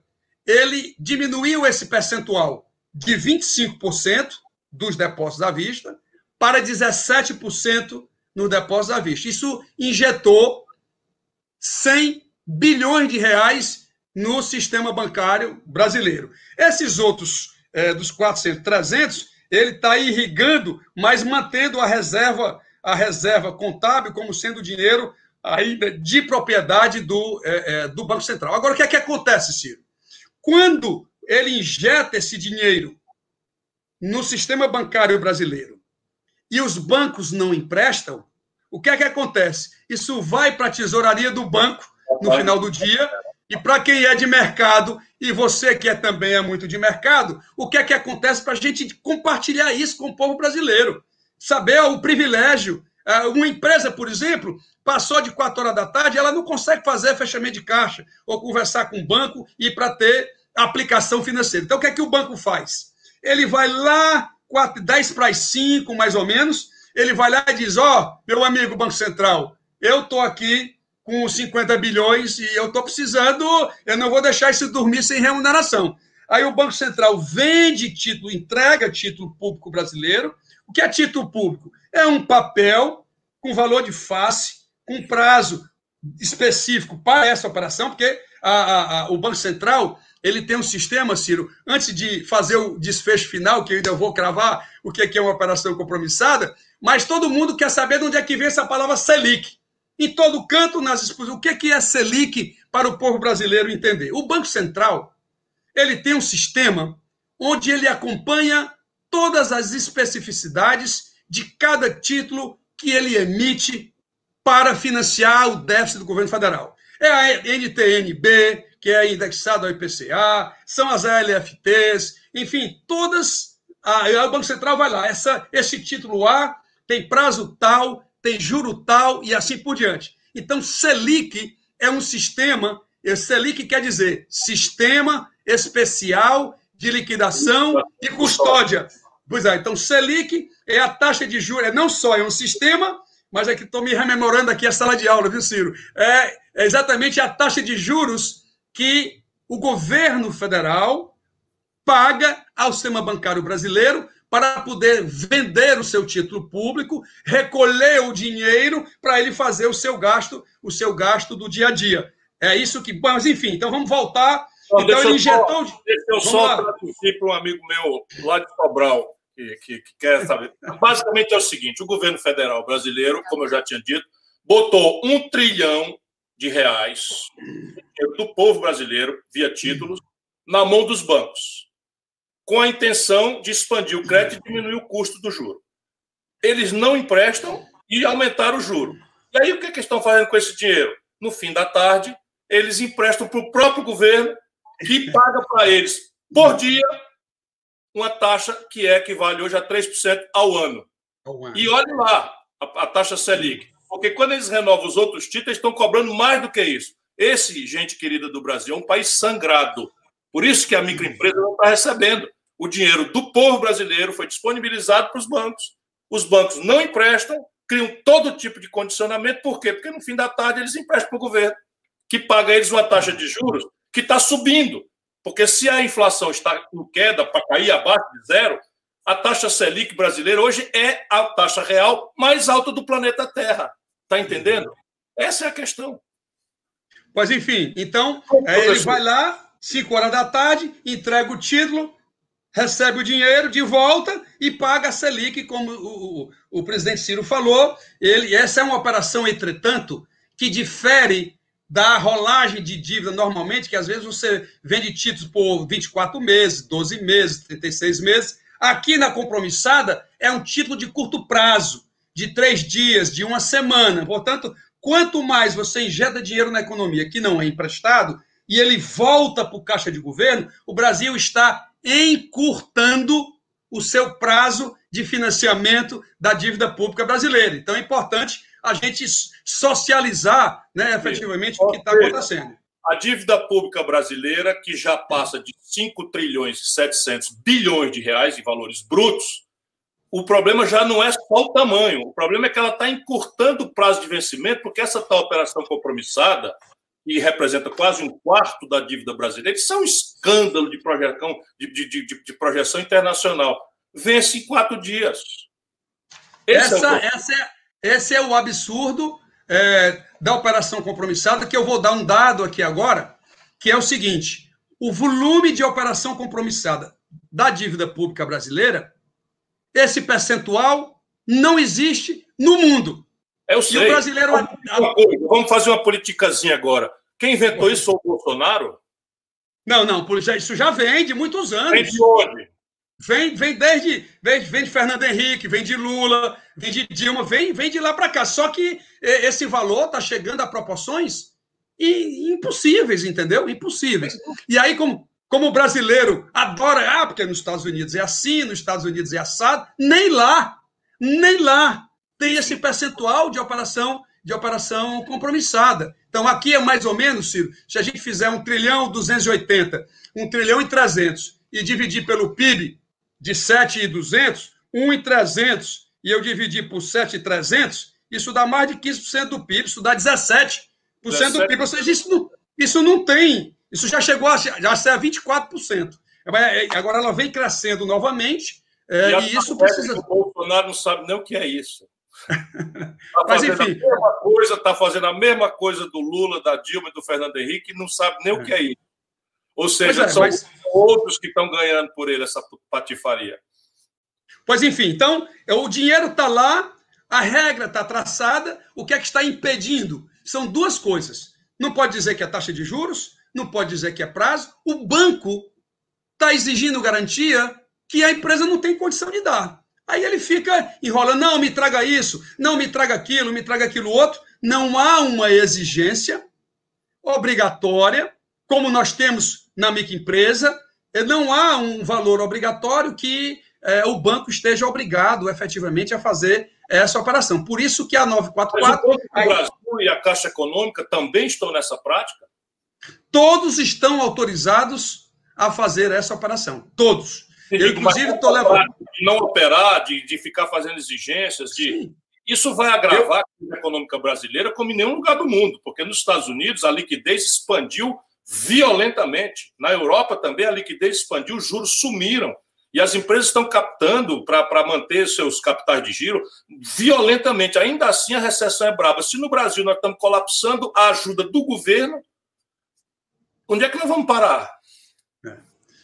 ele diminuiu esse percentual de 25% dos depósitos à vista para 17% no depósito à vista. Isso injetou 100 bilhões de reais no sistema bancário brasileiro. Esses outros, é, dos 400, 300, ele está irrigando, mas mantendo a reserva, a reserva contábil como sendo dinheiro ainda de propriedade do, é, é, do Banco Central. Agora, o que é que acontece, Ciro? Quando ele injeta esse dinheiro no sistema bancário brasileiro e os bancos não emprestam, o que é que acontece? Isso vai para a tesouraria do banco no final do dia. E para quem é de mercado, e você que é, também é muito de mercado, o que é que acontece para a gente compartilhar isso com o povo brasileiro? Saber o privilégio. É, uma empresa, por exemplo, passou de quatro horas da tarde, ela não consegue fazer fechamento de caixa ou conversar com o banco e para ter aplicação financeira. Então, o que é que o banco faz? Ele vai lá, 4, 10 para as 5, mais ou menos, ele vai lá e diz: Ó, oh, meu amigo Banco Central, eu estou aqui com 50 bilhões e eu estou precisando, eu não vou deixar isso dormir sem remuneração. Aí o Banco Central vende título, entrega título público brasileiro. O que é título público? É um papel com valor de face, com prazo específico para essa operação, porque a, a, a, o Banco Central ele tem um sistema, Ciro, antes de fazer o desfecho final, que eu ainda vou cravar o que é uma operação compromissada, mas todo mundo quer saber de onde é que vem essa palavra Selic. Em todo canto, nas exposições, o que é Selic para o povo brasileiro entender? O Banco Central, ele tem um sistema onde ele acompanha todas as especificidades de cada título que ele emite para financiar o déficit do governo federal. É a NTNB, que é indexado ao IPCA, são as LFTs, enfim, todas. Aí o Banco Central vai lá, essa, esse título A tem prazo tal, tem juro tal e assim por diante. Então, Selic é um sistema, Selic quer dizer Sistema Especial de Liquidação e Custódia. Pois é, então Selic é a taxa de juros, é não só é um sistema, mas é que estou me rememorando aqui a sala de aula, viu, Ciro? É, é exatamente a taxa de juros que o governo federal paga ao sistema bancário brasileiro para poder vender o seu título público, recolher o dinheiro para ele fazer o seu gasto, o seu gasto do dia a dia. É isso que. Mas, enfim, então vamos voltar. Então, então ele injetou. Só, deixa eu só traduzir para um amigo meu lá de Sobral, que, que, que quer saber. Basicamente é o seguinte: o governo federal brasileiro, como eu já tinha dito, botou um trilhão de reais do povo brasileiro, via títulos, na mão dos bancos com a intenção de expandir o crédito e diminuir o custo do juro. Eles não emprestam e aumentaram o juro. E aí o que, é que estão fazendo com esse dinheiro? No fim da tarde, eles emprestam para o próprio governo, que paga para eles por dia uma taxa que é equivale hoje a 3% ao ano. E olhe lá a, a taxa Selic. Porque quando eles renovam os outros títulos, estão cobrando mais do que isso. Esse, gente querida do Brasil, é um país sangrado. Por isso que a microempresa não está recebendo. O dinheiro do povo brasileiro foi disponibilizado para os bancos. Os bancos não emprestam, criam todo tipo de condicionamento. Por quê? Porque no fim da tarde eles emprestam para o governo, que paga eles uma taxa de juros que está subindo. Porque se a inflação está em queda para cair abaixo de zero, a taxa Selic brasileira hoje é a taxa real mais alta do planeta Terra. Está entendendo? Essa é a questão. Pois enfim, então ele vai lá, 5 horas da tarde, entrega o título, recebe o dinheiro de volta e paga a Selic, como o, o, o presidente Ciro falou. Ele, essa é uma operação, entretanto, que difere da rolagem de dívida normalmente, que às vezes você vende títulos por 24 meses, 12 meses, 36 meses. Aqui na compromissada é um título de curto prazo, de três dias, de uma semana. Portanto, quanto mais você injeta dinheiro na economia que não é emprestado, e ele volta para o caixa de governo, o Brasil está encurtando o seu prazo de financiamento da dívida pública brasileira. Então é importante a gente socializar né, efetivamente o que está acontecendo. A dívida pública brasileira, que já passa de 5 trilhões e 700 bilhões de reais em valores brutos, o problema já não é só o tamanho, o problema é que ela está encurtando o prazo de vencimento, porque essa tal operação compromissada que representa quase um quarto da dívida brasileira, isso é um escândalo de projeção, de, de, de, de projeção internacional. Vence em quatro dias. Esse essa, é essa é, esse é o absurdo é, da operação compromissada, que eu vou dar um dado aqui agora, que é o seguinte: o volume de operação compromissada da dívida pública brasileira, esse percentual não existe no mundo. Eu sei. E o brasileiro. Vamos fazer uma politicazinha agora. Quem inventou isso foi o Bolsonaro? Não, não, isso já vem de muitos anos. Vem de onde? Vem, vem desde. Vem, vem de Fernando Henrique, vem de Lula, vem de Dilma, vem, vem de lá para cá. Só que esse valor está chegando a proporções impossíveis, entendeu? Impossíveis. E aí, como, como o brasileiro adora, ah, porque nos Estados Unidos é assim, nos Estados Unidos é assado, nem lá, nem lá tem esse percentual de operação de operação compromissada. Então, aqui é mais ou menos, Ciro, se a gente fizer um trilhão 280, um trilhão e 300 e dividir pelo PIB de 7,200, 1 e 300 e eu dividir por 7,300, isso dá mais de 15% do PIB, isso dá 17% 17. do PIB. Ou seja, isso não, isso não tem, isso já chegou a, já a ser 24%. Agora ela vem crescendo novamente, é, e, e isso precisa. O Bolsonaro não sabe nem o que é isso. Tá Mas, enfim. A mesma coisa, está fazendo a mesma coisa do Lula, da Dilma e do Fernando Henrique, e não sabe nem é. o que é isso. Ou seja, é, são mas... outros que estão ganhando por ele essa patifaria. Pois enfim, então, o dinheiro está lá, a regra está traçada, o que é que está impedindo? São duas coisas. Não pode dizer que é taxa de juros, não pode dizer que é prazo. O banco está exigindo garantia que a empresa não tem condição de dar. Aí ele fica enrolando, não, me traga isso, não me traga aquilo, me traga aquilo outro. Não há uma exigência obrigatória, como nós temos na microempresa, não há um valor obrigatório que é, o banco esteja obrigado efetivamente a fazer essa operação. Por isso que a 944. Mas o aí, Brasil e a Caixa Econômica também estão nessa prática? Todos estão autorizados a fazer essa operação. Todos. Eu, inclusive, estou levando. De não operar, de, de ficar fazendo exigências, de. Isso vai agravar eu... a econômica brasileira como em nenhum lugar do mundo, porque nos Estados Unidos a liquidez expandiu violentamente. Na Europa também a liquidez expandiu, os juros sumiram. E as empresas estão captando para manter seus capitais de giro violentamente. Ainda assim, a recessão é braba. Se no Brasil nós estamos colapsando a ajuda do governo, onde é que nós vamos parar? É.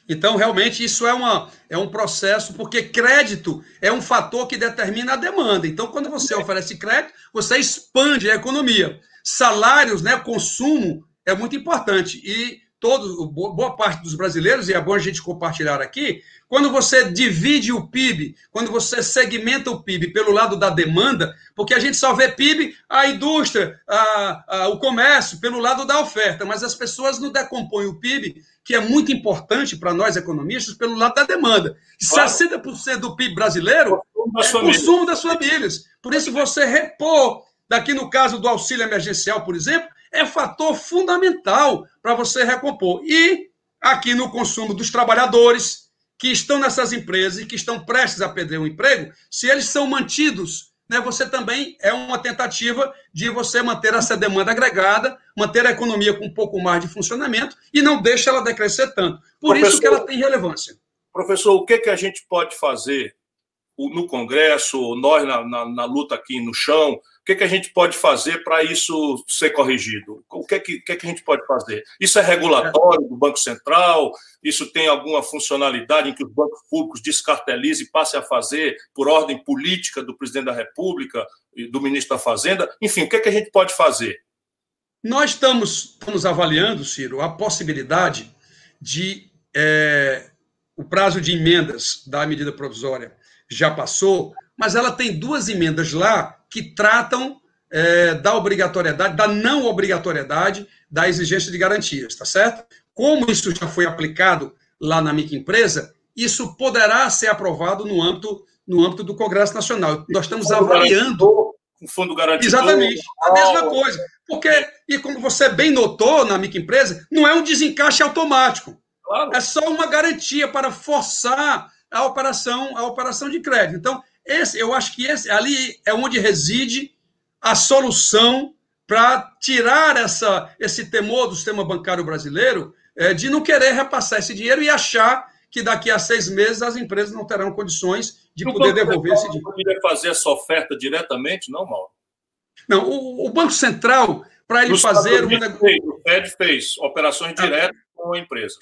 Então, realmente, isso é, uma, é um processo, porque crédito é um fator que determina a demanda. Então, quando você oferece crédito, você expande a economia. Salários, né, consumo, é muito importante. E todos, boa parte dos brasileiros, e é bom a gente compartilhar aqui, quando você divide o PIB, quando você segmenta o PIB pelo lado da demanda, porque a gente só vê PIB, a indústria, a, a, o comércio, pelo lado da oferta, mas as pessoas não decompõem o PIB, que é muito importante para nós economistas, pelo lado da demanda. Claro. 60% do PIB brasileiro é consumo das famílias. Por isso, você repor, daqui no caso do auxílio emergencial, por exemplo, é fator fundamental para você recompor. E aqui no consumo dos trabalhadores que estão nessas empresas e que estão prestes a perder o um emprego, se eles são mantidos, né, você também é uma tentativa de você manter essa demanda agregada, manter a economia com um pouco mais de funcionamento e não deixa ela decrescer tanto. Por professor, isso que ela tem relevância. Professor, o que, que a gente pode fazer no Congresso, nós na, na, na luta aqui no chão, que, que a gente pode fazer para isso ser corrigido? O que, que, que, que a gente pode fazer? Isso é regulatório do Banco Central? Isso tem alguma funcionalidade em que os bancos públicos descartelizem e passem a fazer por ordem política do presidente da República do ministro da Fazenda? Enfim, o que, que a gente pode fazer? Nós estamos, estamos avaliando, Ciro, a possibilidade de é, o prazo de emendas da medida provisória já passou, mas ela tem duas emendas lá que tratam é, da obrigatoriedade, da não obrigatoriedade da exigência de garantias, tá certo? Como isso já foi aplicado lá na microempresa, isso poderá ser aprovado no âmbito, no âmbito do Congresso Nacional. Nós estamos avaliando. O fundo garantido. Exatamente, a mesma coisa. Porque, e como você bem notou na microempresa, não é um desencaixe automático. Claro. É só uma garantia para forçar a operação, a operação de crédito. Então, esse, eu acho que esse ali é onde reside a solução para tirar essa, esse temor do sistema bancário brasileiro é, de não querer repassar esse dinheiro e achar que daqui a seis meses as empresas não terão condições de poder devolver esse dinheiro. Não poderia fazer essa oferta diretamente, não, Mauro? Não, o, o Banco Central, para ele fazer. O, fez, o Fed fez operações ah. diretas com a empresa.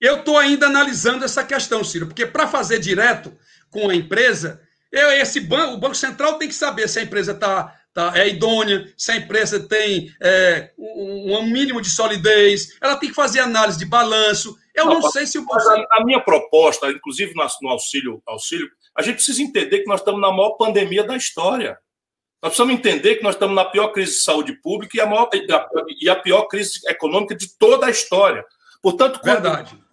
Eu estou ainda analisando essa questão, Ciro, porque para fazer direto com a empresa, eu, esse banco, o Banco Central tem que saber se a empresa tá, tá, é idônea, se a empresa tem é, um, um, mínimo de solidez, ela tem que fazer análise de balanço. Eu não, não sei se o Banco a, a minha proposta, inclusive no, auxílio, auxílio, a gente precisa entender que nós estamos na maior pandemia da história. Nós precisamos entender que nós estamos na pior crise de saúde pública e a, maior, e a pior crise econômica de toda a história. Portanto,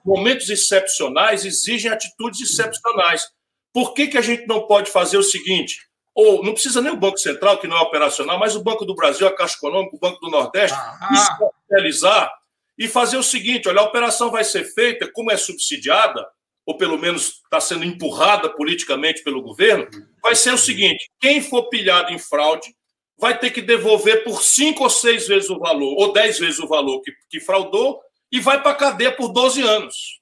momentos excepcionais exigem atitudes excepcionais. Por que, que a gente não pode fazer o seguinte? Ou não precisa nem o Banco Central, que não é operacional, mas o Banco do Brasil, a Caixa Econômica, o Banco do Nordeste, ah. especializar e fazer o seguinte: olha, a operação vai ser feita, como é subsidiada, ou pelo menos está sendo empurrada politicamente pelo governo, vai ser o seguinte: quem for pilhado em fraude vai ter que devolver por cinco ou seis vezes o valor, ou dez vezes o valor que, que fraudou, e vai para a cadeia por 12 anos.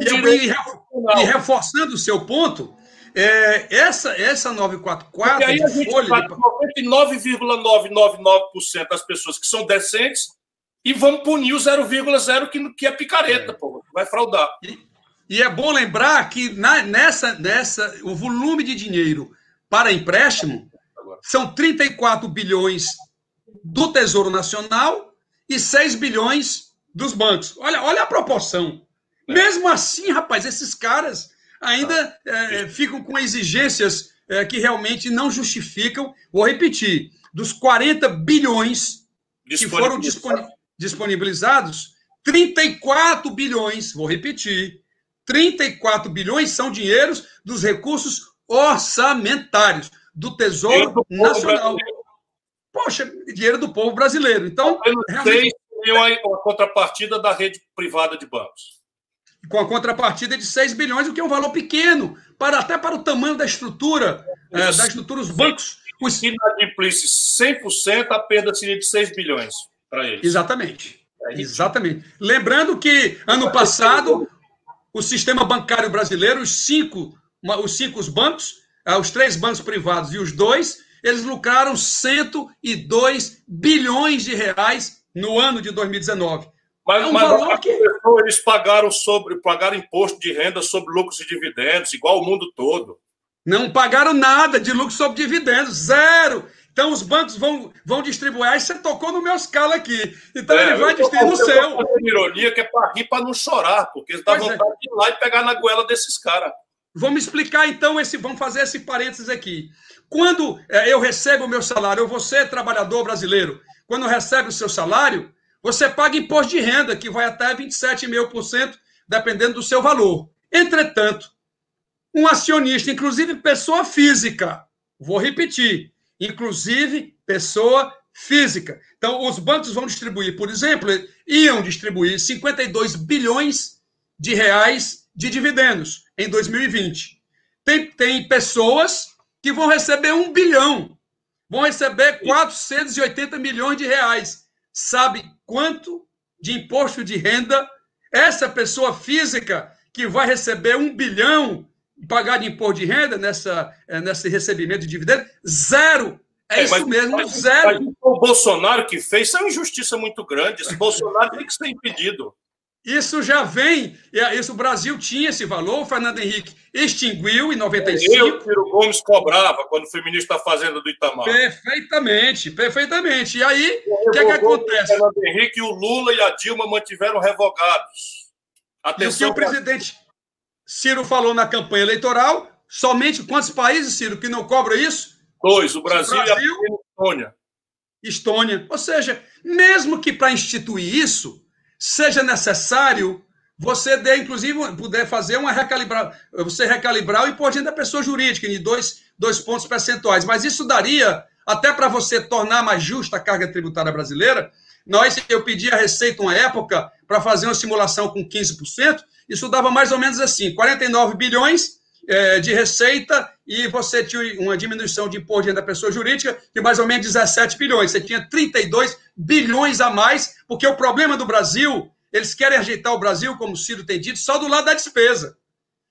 E, e, reforçando o seu ponto, é, essa, essa 944 aí a gente folha. De... 99,999% das pessoas que são decentes e vamos punir o 0,0 que, que é picareta, é. pô, vai fraudar. E, e, é bom lembrar que na, nessa, nessa, o volume de dinheiro para empréstimo são 34 bilhões do Tesouro Nacional e 6 bilhões dos bancos. Olha, olha a proporção. É. Mesmo assim, rapaz, esses caras ainda é, ficam com exigências é, que realmente não justificam. Vou repetir: dos 40 bilhões que foram disponibilizados, 34 bilhões, vou repetir, 34 bilhões são dinheiros dos recursos orçamentários do Tesouro do Nacional. Brasileiro. Poxa, dinheiro do povo brasileiro. Então, realmente... a contrapartida da rede privada de bancos com a contrapartida de 6 bilhões, o que é um valor pequeno, para, até para o tamanho da estrutura, é, da estrutura dos bancos. Se inadimplisse 100%, a perda seria de 6 bilhões para eles. Exatamente. É Exatamente. Lembrando que ano passado o sistema bancário brasileiro, os cinco, os cinco bancos, ah, os três bancos privados e os dois, eles lucraram 102 bilhões de reais no ano de 2019. Mas, é um mas que... eles pagaram sobre pagaram imposto de renda sobre lucros e dividendos, igual o mundo todo. Não pagaram nada de lucro sobre dividendos, zero. Então os bancos vão, vão distribuir. Aí você tocou no meu escala aqui. Então é, ele vai distribuir no seu. Ironia que é para rir, para não chorar, porque dá pois é. vontade é. de ir lá e pegar na goela desses caras. Vamos explicar então esse, vamos fazer esse parênteses aqui. Quando é, eu recebo o meu salário, ou você, trabalhador brasileiro, quando recebe o seu salário, você paga imposto de renda, que vai até 27,5%, dependendo do seu valor. Entretanto, um acionista, inclusive pessoa física, vou repetir, inclusive pessoa física. Então, os bancos vão distribuir, por exemplo, iam distribuir 52 bilhões de reais de dividendos em 2020. Tem, tem pessoas que vão receber um bilhão, vão receber 480 milhões de reais. Sabe quanto de imposto de renda essa pessoa física que vai receber um bilhão pagar de imposto de renda nessa, eh, nesse recebimento de dividendos? Zero. É, é isso mas, mesmo, mas, zero. Mas o Bolsonaro que fez, isso é uma injustiça muito grande. Esse Bolsonaro tem que ser impedido. Isso já vem, isso o Brasil tinha esse valor, o Fernando Henrique extinguiu em 95. Eu, Ciro Gomes cobrava quando fui ministro da Fazenda do Itamar. Perfeitamente, perfeitamente. E aí, o que é que acontece? O Fernando Henrique, o Lula e a Dilma mantiveram revogados. Atenção e o que o presidente Ciro falou na campanha eleitoral, somente quantos países, Ciro, que não cobram isso? Dois, o Brasil, o Brasil e a Estônia. Estônia. Ou seja, mesmo que para instituir isso seja necessário você dê, inclusive, puder fazer uma recalibrar, você recalibrar o imposto da pessoa jurídica em dois, dois pontos percentuais. Mas isso daria, até para você tornar mais justa a carga tributária brasileira, nós, eu pedi a Receita uma época para fazer uma simulação com 15%, isso dava mais ou menos assim, 49 bilhões é, de receita e você tinha uma diminuição de imposto da pessoa jurídica de mais ou menos 17 bilhões. Você tinha 32 bilhões a mais, porque o problema do Brasil, eles querem ajeitar o Brasil, como o Ciro tem dito, só do lado da despesa.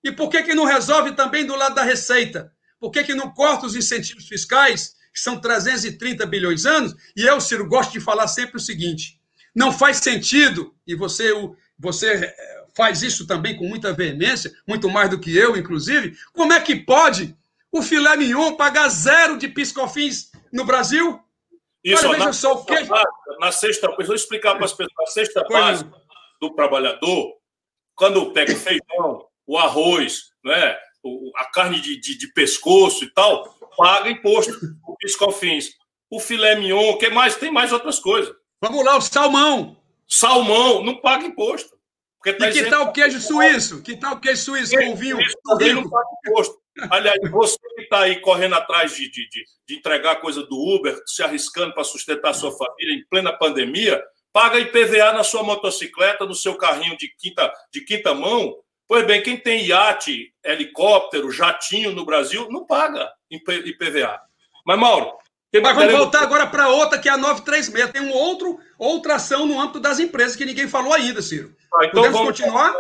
E por que, que não resolve também do lado da receita? Por que, que não corta os incentivos fiscais, que são 330 bilhões anos? E eu, Ciro, gosto de falar sempre o seguinte: não faz sentido, e você, você é, faz isso também com muita veemência, muito mais do que eu, inclusive, como é que pode o filé mignon pagar zero de piscofins no Brasil? Isso, Olha, na, só, que... na sexta, eu vou explicar para as pessoas, na sexta base do trabalhador, quando pega o feijão, o arroz, né, a carne de, de, de pescoço e tal, paga imposto, o piscofins. O filé mignon, que mais? Tem mais outras coisas. Vamos lá, o salmão. Salmão, não paga imposto. Tá e que tal o queijo suíço? Que tal o queijo suíço com vinho? Também não imposto. Aliás, você que está aí correndo atrás de, de, de, de, entregar coisa do Uber, se arriscando para sustentar sua família em plena pandemia, paga IPVA na sua motocicleta, no seu carrinho de quinta, de quinta mão. Pois bem, quem tem iate, helicóptero, jatinho no Brasil, não paga IPVA. Mas, Mauro, mas vamos voltar agora para outra, que é a 936. Tem um outro, outra ação no âmbito das empresas que ninguém falou ainda, Ciro. Ah, então Podemos continuar?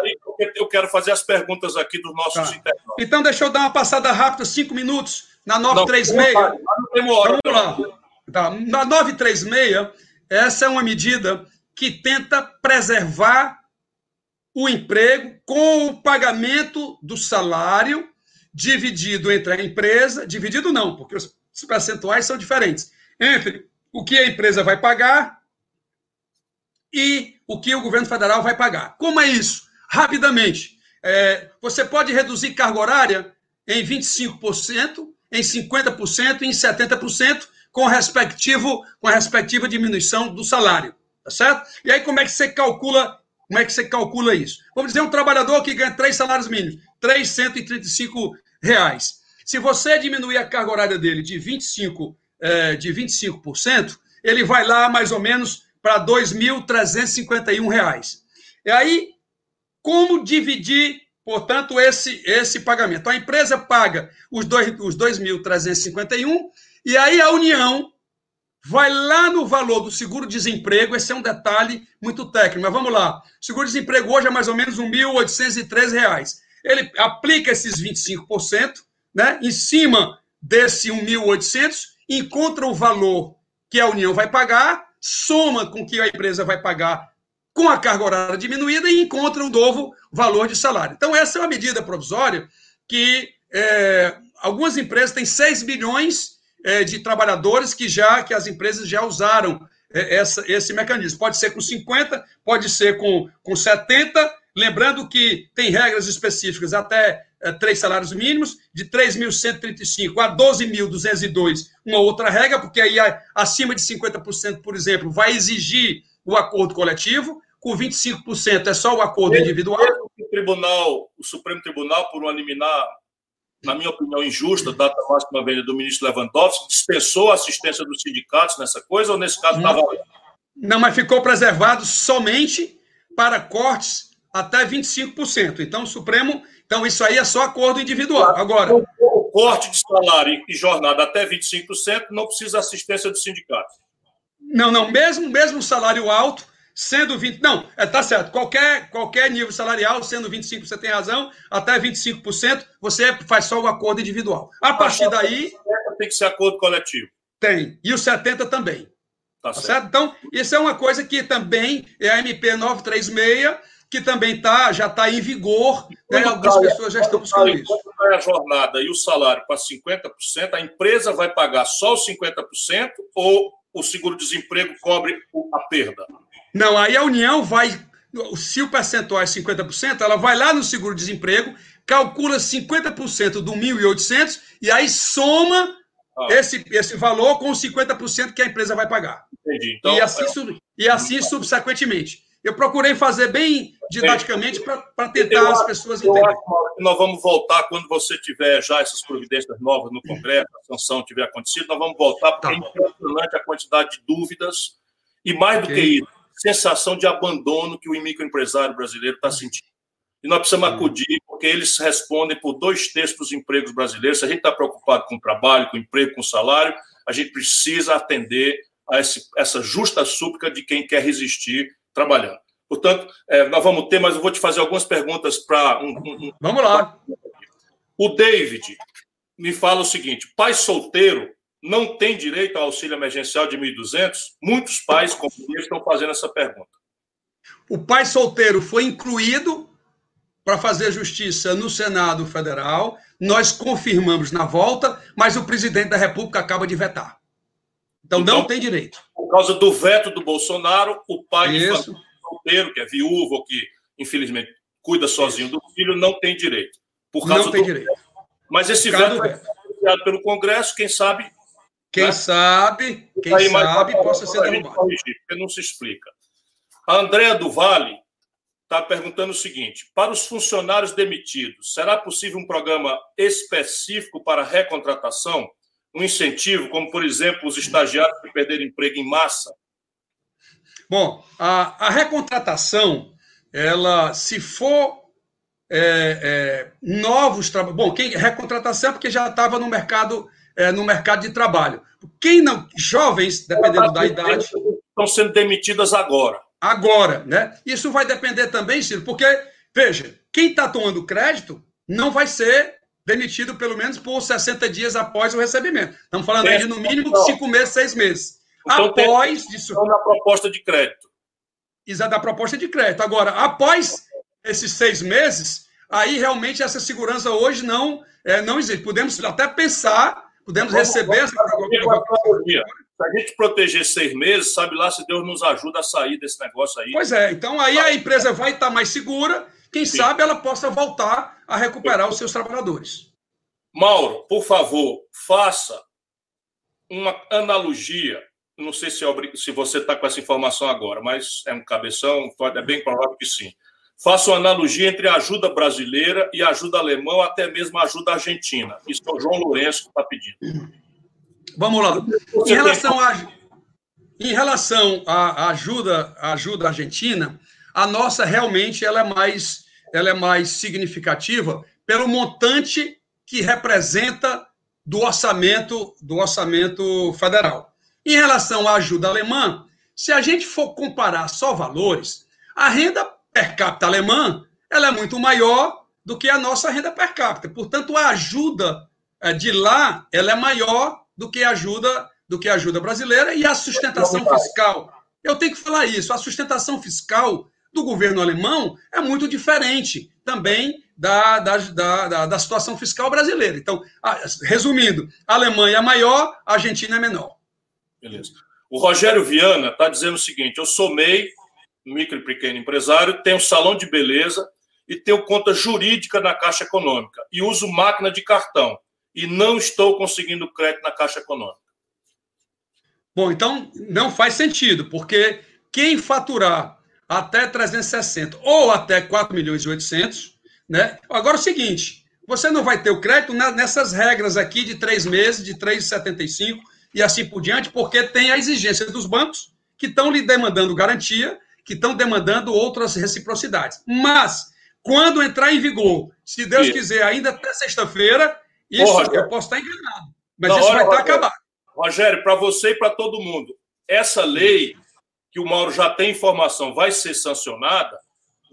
eu quero fazer as perguntas aqui dos nossos tá. internautas. Então, deixa eu dar uma passada rápida, cinco minutos, na 936. Não, não tem hora, vamos lá. Tá. Na 936, essa é uma medida que tenta preservar o emprego com o pagamento do salário dividido entre a empresa, dividido não, porque os os percentuais são diferentes entre o que a empresa vai pagar e o que o governo federal vai pagar. Como é isso? Rapidamente, é, você pode reduzir carga horária em 25%, em 50% e em 70%, com, respectivo, com a respectiva diminuição do salário. Tá certo? E aí, como é que você calcula, como é que você calcula isso? Vamos dizer, um trabalhador que ganha três salários mínimos, 335 reais. Se você diminuir a carga horária dele de 25%, é, de 25% ele vai lá mais ou menos para R$ 2.351. E aí, como dividir, portanto, esse, esse pagamento? A empresa paga os 2.351 e aí a União vai lá no valor do seguro-desemprego. Esse é um detalhe muito técnico, mas vamos lá. O seguro-desemprego hoje é mais ou menos R$ 1.803. Ele aplica esses 25%, né? Em cima desse 1.800, encontra o valor que a União vai pagar, soma com que a empresa vai pagar com a carga horária diminuída e encontra um novo valor de salário. Então, essa é uma medida provisória que é, algumas empresas têm 6 milhões é, de trabalhadores que já que as empresas já usaram é, essa, esse mecanismo. Pode ser com 50, pode ser com, com 70, lembrando que tem regras específicas até três salários mínimos, de 3.135 a 12.202, uma outra regra, porque aí acima de 50%, por exemplo, vai exigir o acordo coletivo, com 25% é só o acordo individual. O tribunal, o Supremo Tribunal, por uma liminar na minha opinião, injusta, data máxima velha do ministro Lewandowski, dispensou a assistência dos sindicatos nessa coisa, ou nesse caso estava. Não, mas ficou preservado somente para cortes até 25%. Então, o Supremo. Então, isso aí é só acordo individual. Agora. O corte de salário e jornada até 25% não precisa assistência dos sindicatos. Não, não, mesmo, mesmo salário alto, sendo 20. Não, é, tá certo. Qualquer, qualquer nível salarial, sendo 25%, você tem razão, até 25%, você faz só o acordo individual. A partir daí. Tem que ser acordo coletivo. Tem. E o 70 também. Tá, tá certo. certo. Então, isso é uma coisa que também é a MP 936, que também tá, já está em vigor, né? algumas cai, pessoas já estão buscando isso. Quando vai a jornada e o salário para 50%, a empresa vai pagar só os 50% ou o seguro-desemprego cobre a perda? Não, aí a União vai, se o percentual é 50%, ela vai lá no seguro-desemprego, calcula 50% do 1.800 e aí soma ah. esse, esse valor com os 50% que a empresa vai pagar. Entendi. Então, e assim, é... e assim subsequentemente. Eu procurei fazer bem didaticamente para tentar eu as pessoas entenderem. nós vamos voltar quando você tiver já essas providências novas no Congresso, a sanção tiver acontecido, nós vamos voltar, porque tá. é impressionante a quantidade de dúvidas e mais do okay. que isso, sensação de abandono que o microempresário brasileiro está sentindo. E nós precisamos acudir, porque eles respondem por dois terços dos empregos brasileiros. Se a gente está preocupado com o trabalho, com o emprego, com o salário, a gente precisa atender a esse, essa justa súplica de quem quer resistir trabalhando. Portanto, é, nós vamos ter, mas eu vou te fazer algumas perguntas para. Um, um, vamos lá. O David me fala o seguinte: pai solteiro não tem direito ao auxílio emergencial de 1.200? Muitos pais, como eu, estão fazendo essa pergunta. O pai solteiro foi incluído para fazer justiça no Senado Federal. Nós confirmamos na volta, mas o presidente da República acaba de vetar. Então, então não tem direito. Por causa do veto do Bolsonaro, o pai Isso. solteiro, que é viúvo ou que, infelizmente, cuida sozinho Isso. do filho, não tem direito. Por causa não tem do... direito. Mas esse veto foi anunciado pelo Congresso, quem sabe quem né? sabe, quem sabe, possa ser derrubado. Porque não se explica. A Andréa do Vale está perguntando o seguinte: para os funcionários demitidos, será possível um programa específico para recontratação? Um incentivo, como, por exemplo, os estagiários que perderam emprego em massa? Bom, a, a recontratação, ela, se for é, é, novos trabalhos. Bom, quem recontratação é porque já estava no mercado é, no mercado de trabalho. Quem não, jovens, dependendo da idade. Estão sendo demitidas agora. Agora, né? Isso vai depender também, Ciro, porque, veja, quem está tomando crédito não vai ser demitido pelo menos por 60 dias após o recebimento. Estamos falando aí de no mínimo cinco meses, seis meses. Então, após tem, disso. na proposta de crédito. Exato, da proposta de crédito. Agora, após esses seis meses, aí realmente essa segurança hoje não, é, não existe. Podemos até pensar Podemos vamos, receber essa Se a gente proteger seis meses, sabe lá se Deus nos ajuda a sair desse negócio aí. Pois é, então aí a empresa vai estar mais segura, quem Sim. sabe ela possa voltar a recuperar os seus trabalhadores. Mauro, por favor, faça uma analogia. Não sei se, é se você está com essa informação agora, mas é um cabeção, é bem provável que sim Faço uma analogia entre a ajuda brasileira e a ajuda alemã, até mesmo a ajuda argentina. Isso é o João Lourenço que está pedindo. Vamos lá. Em relação, a, em relação à ajuda, à ajuda argentina, a nossa realmente ela é mais, ela é mais significativa pelo montante que representa do orçamento do orçamento federal. Em relação à ajuda alemã, se a gente for comparar só valores, a renda per capita alemã ela é muito maior do que a nossa renda per capita. Portanto, a ajuda eh, de lá ela é maior do que a ajuda do que a ajuda brasileira e a sustentação fiscal. Eu tenho que falar isso. A sustentação fiscal do governo alemão é muito diferente também da, da, da, da, situação fiscal brasileira. Então, resumindo, a Alemanha é maior, a Argentina é menor. Beleza. O Rogério Viana está dizendo o seguinte: eu sou MEI, micro e pequeno empresário, tenho salão de beleza e tenho conta jurídica na Caixa Econômica e uso máquina de cartão e não estou conseguindo crédito na Caixa Econômica. Bom, então não faz sentido, porque quem faturar até 360 ou até 4 milhões e 800, né? Agora é o seguinte, você não vai ter o crédito nessas regras aqui de três meses, de 3,75 e assim por diante, porque tem a exigência dos bancos que estão lhe demandando garantia, que estão demandando outras reciprocidades. Mas, quando entrar em vigor, se Deus quiser, ainda até sexta-feira, isso Porra, eu posso estar enganado, mas isso vai estar acabado. Rogério, para você e para todo mundo, essa lei que o Mauro já tem informação vai ser sancionada,